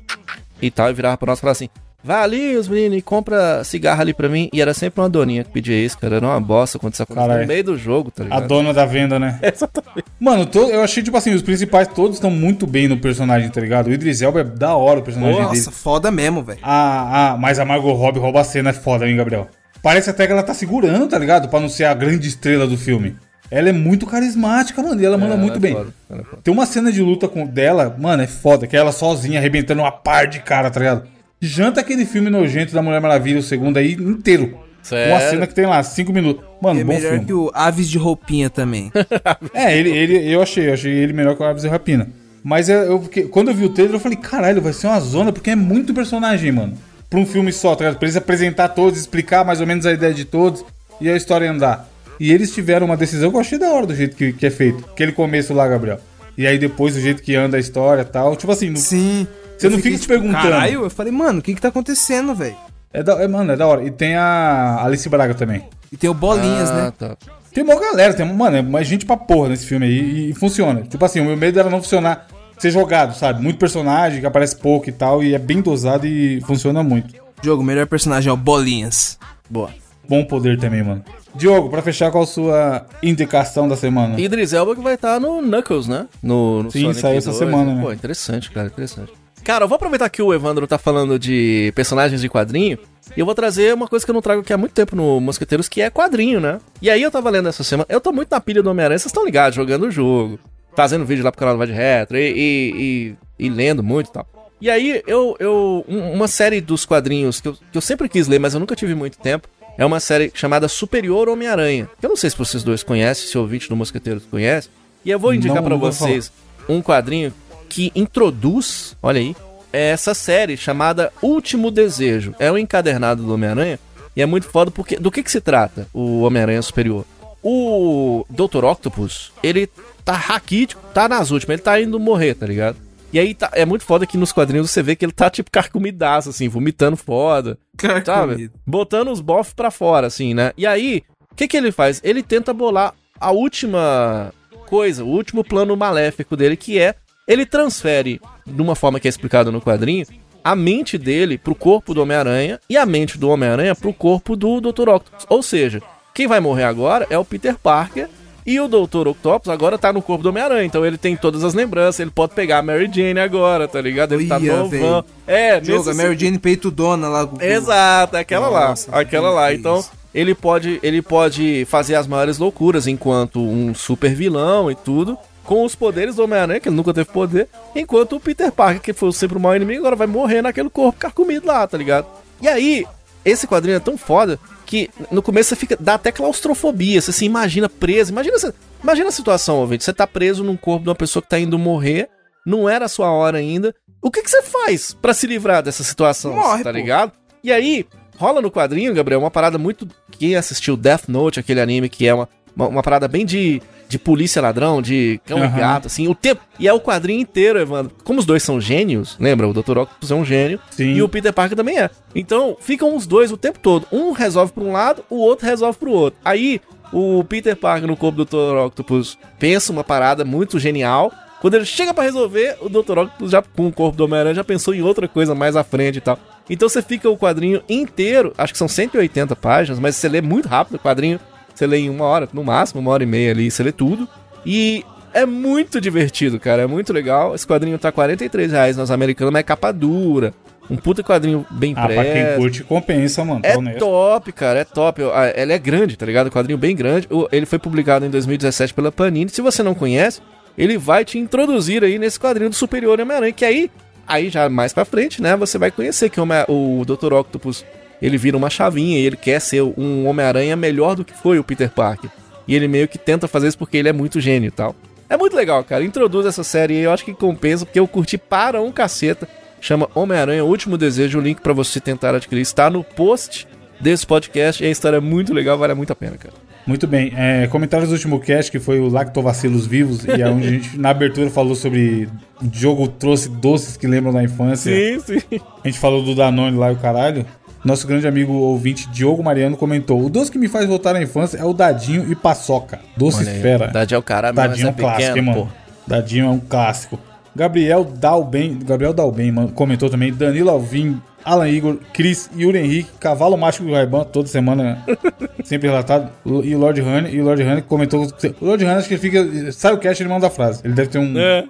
e tal, e virava pra nós e falava assim: vai ali, os meninos, e compra cigarro ali pra mim. E era sempre uma doninha que pedia isso, cara. Era uma bosta quando isso acontecia Caralho. no meio do jogo, tá A ligado? dona da venda, né? Exatamente. Mano, to- eu achei, tipo assim, os principais todos estão muito bem no personagem, tá ligado? O Idris Elba é da hora o personagem dele. Nossa, foda mesmo, velho. Ah, ah, mas a Margot Robbie rouba a cena, é foda, hein, Gabriel? Parece até que ela tá segurando, tá ligado? Pra não ser a grande estrela do filme. Ela é muito carismática, mano, e ela manda Ela muito é bem. foda, é foda. Tem uma cena de luta com dela, mano, é foda, que é ela sozinha arrebentando uma par de cara, tá ligado? Janta aquele filme nojento da Mulher Maravilha, o segundo aí, inteiro. Sério? Uma cena que tem lá, cinco minutos. Mano, É bom melhor filme. que o Aves de Roupinha também. É, ele, ele, eu achei, eu achei ele melhor que o Aves e Rapina. Mas eu, eu fiquei- quando eu vi o trailer, eu falei, caralho, vai ser uma zona, porque é muito personagem, mano. Pra um filme só, tá ligado? Pra eles apresentar todos, explicar mais ou menos a ideia de todos e a história andar. E eles tiveram uma decisão que eu achei da hora do jeito que, que é feito. Aquele começo lá, Gabriel. E aí depois o jeito que anda a história e tal. Tipo assim, não- Sim. Você Eu não fica se perguntando. Caralho, eu falei, mano, o que que tá acontecendo, velho? é, da, é, mano, é da hora. E tem a Alice Braga também. E tem o Bolinhas, Ah, né? tá. Tem uma galera, tem, mano, é mais gente pra porra nesse filme aí e, e funciona. Tipo assim, o meu medo era não funcionar, ser jogado, sabe? Muito personagem que aparece pouco e tal, e é bem dosado e funciona muito. Jogo, o melhor personagem é o Bolinhas. Boa. Bom poder também, mano. Diogo, pra fechar, qual a sua indicação da semana? Idris Elba que vai estar no Knuckles, né? No, no Sim, saiu essa semana, né? Pô, interessante, cara, interessante. Cara, eu vou aproveitar que o Evandro tá falando de personagens de quadrinho e eu vou trazer uma coisa que eu não trago aqui há muito tempo no Mosqueteiros, que é quadrinho, né? E aí eu tava lendo essa semana, eu tô muito na pilha do Homem-Aranha, vocês estão ligados, jogando o jogo, fazendo vídeo lá pro canal do Vai de Retro e, e, e- e lendo muito e tal. E aí eu, eu um- uma série dos quadrinhos que eu, que eu sempre quis ler, mas eu nunca tive muito tempo, é uma série chamada Superior Homem-Aranha. que Eu não sei se vocês dois conhecem, se o ouvinte do Mosqueteiros conhece. E eu vou indicar vou vocês um quadrinho que introduz, olha aí, essa série chamada Último Desejo. É um encadernado do Homem-Aranha e é muito foda porque do que que se trata o Homem-Aranha Superior? O Dr. Octopus, ele tá raquítico, tá nas últimas, ele tá indo morrer, tá ligado? E aí tá- é muito foda que nos quadrinhos você vê que ele tá tipo carcomidaço, assim, vomitando foda sabe? Carcomido. Botando os bofs pra fora, assim, né? E aí, o que que ele faz? Ele tenta bolar a última coisa, o último plano maléfico dele, que é ele transfere, de uma forma que é explicada no quadrinho, a mente dele pro corpo do Homem-Aranha e a mente do Homem-Aranha pro corpo do Dr. Octopus. Ou seja, quem vai morrer agora é o Peter Parker e o Dr. Octopus agora tá no corpo do Homem-Aranha, então ele tem todas as lembranças, ele pode pegar a Mary Jane agora, tá ligado? Ele tá Olha, novão. velho. É, Jogo, a Mary Jane peito dona lá. do- Exato, aquela Nossa, lá. Aquela lá. Então, isso. ele pode, ele pode fazer as maiores loucuras enquanto um super vilão e tudo. Com os poderes do Homem-Aranha, que ele nunca teve poder. Enquanto o Peter Parker, que foi sempre o maior inimigo, agora vai morrer naquele corpo carcomido lá, tá ligado? E aí, esse quadrinho é tão foda que no começo você fica. dá até claustrofobia. Você se imagina preso. Imagina, imagina a situação, ouvinte. Você tá preso num corpo de uma pessoa que tá indo morrer. Não era a sua hora ainda. O que, que você faz pra se livrar dessa situação? Morre, tá pô. ligado? E aí, rola no quadrinho, Gabriel, uma parada muito. Quem assistiu Death Note, aquele anime que é uma, uma, uma parada bem de, de polícia ladrão, de cão e Aham. gato, assim, o tempo. E é o quadrinho inteiro, Evandro. Como os dois são gênios, lembra? O Dr. Octopus é um gênio. Sim. E o Peter Parker também é. Então, ficam os dois o tempo todo. Um resolve pra um lado, o outro resolve pro outro. Aí, o Peter Parker no corpo do Dr. Octopus pensa uma parada muito genial. Quando ele chega pra resolver, o Dr. Octopus já com o corpo do Homem-Aranha já pensou em outra coisa mais à frente e tal. Então você fica o quadrinho inteiro, acho que são 180 páginas, mas você lê muito rápido o quadrinho. Você lê em uma hora, no máximo, uma hora e meia ali, você lê tudo. E é muito divertido, cara. É muito legal. Esse quadrinho tá 43 reais nas americanas, mas é capa dura. Um puta quadrinho bem Ah, pra quem curte, compensa, mano. Tá É honesto. top, cara, é top. Ah, Ela é grande, tá ligado? O quadrinho bem grande. Ele foi publicado em 2017 pela Panini. Se você não conhece, ele vai te introduzir aí nesse quadrinho do Superior Homem-Aranha, que aí, aí já mais pra frente, né, você vai conhecer que o, o Dr. Octopus, ele vira uma chavinha e ele quer ser um Homem-Aranha melhor do que foi o Peter Parker. E ele meio que tenta fazer isso porque ele é muito gênio e tal. É muito legal, cara. Introduz essa série aí, eu acho que compensa, porque eu curti para um caceta. Chama Homem-Aranha, Último Desejo. O link pra você tentar adquirir está no post desse podcast. E a história é muito legal, vale muito a pena, cara. Muito bem. É, comentários do último cast, que foi o Lactovacilos Vivos, e é onde a gente, na abertura, falou sobre o jogo trouxe doces que lembram da infância. sim. A gente falou do Danone lá e o caralho. Nosso grande amigo ouvinte Diogo Mariano comentou: O doce que me faz voltar à infância é o Dadinho e Paçoca. Doce Olha aí, fera. Dadinho é o cara, mas Dadinho é um clássico, hein, pequeno, mano. Dadinho é um clássico. Gabriel Dalben, Gabriel Dalben mano, comentou também. Danilo Alvim, Alan Igor, Cris, Yuri Henrique, Cavalo Mágico do Raiban, toda semana sempre relatado. E o Lord Honey, e o Lord Honey comentou. O Lord Honey acho que ele fica. Sai o cast ele manda a frase. Ele deve ter um, É.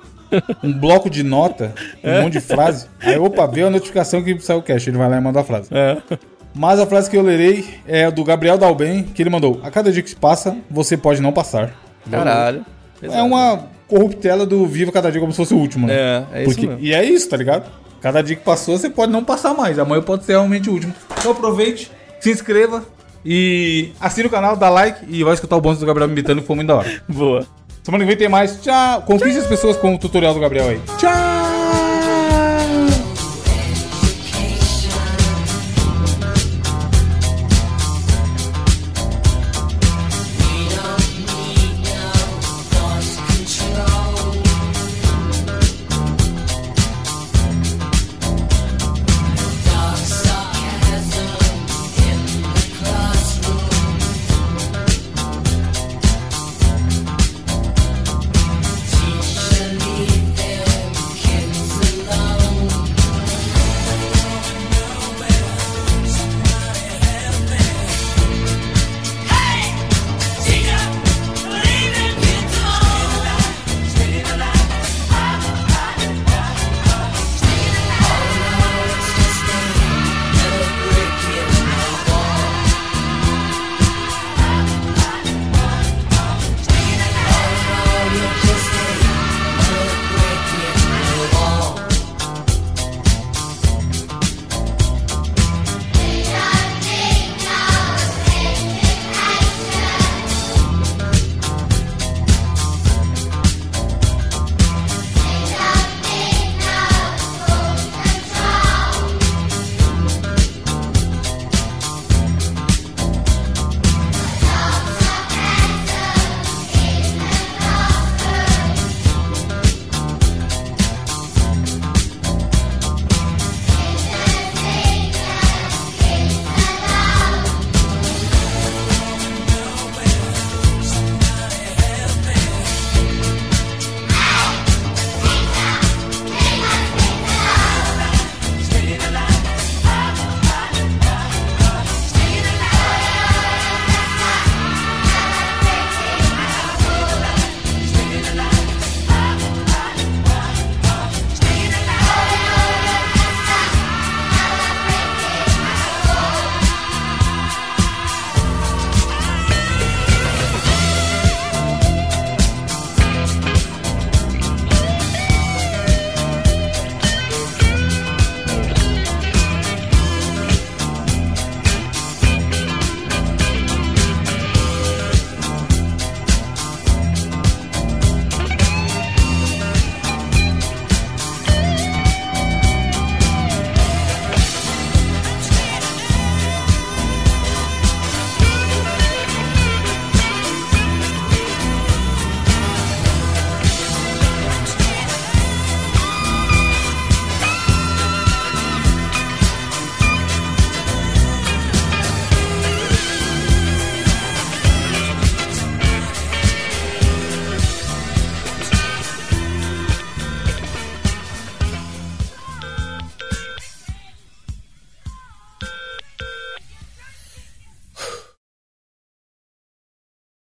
um bloco de nota, um monte de frase. Aí, opa, veio a notificação que saiu o cast. Ele vai lá e manda a frase. É. Mas a frase que eu lerei é do Gabriel Dalben, que ele mandou: A cada dia que se passa, você pode não passar. Caralho. É uma corruptela do Viva Cada Dia como se fosse o último, né? É, é isso Porque- mesmo. E é isso, tá ligado? Cada dia que passou, você pode não passar mais. Amanhã pode ser realmente o último. Então aproveite, se inscreva e assine o canal, dá like e vai escutar o bônus do Gabriel me imitando, que foi muito da hora. Boa. Semana que vem tem mais. Tchau! Conquiste as pessoas com o tutorial do Gabriel aí. Tchau!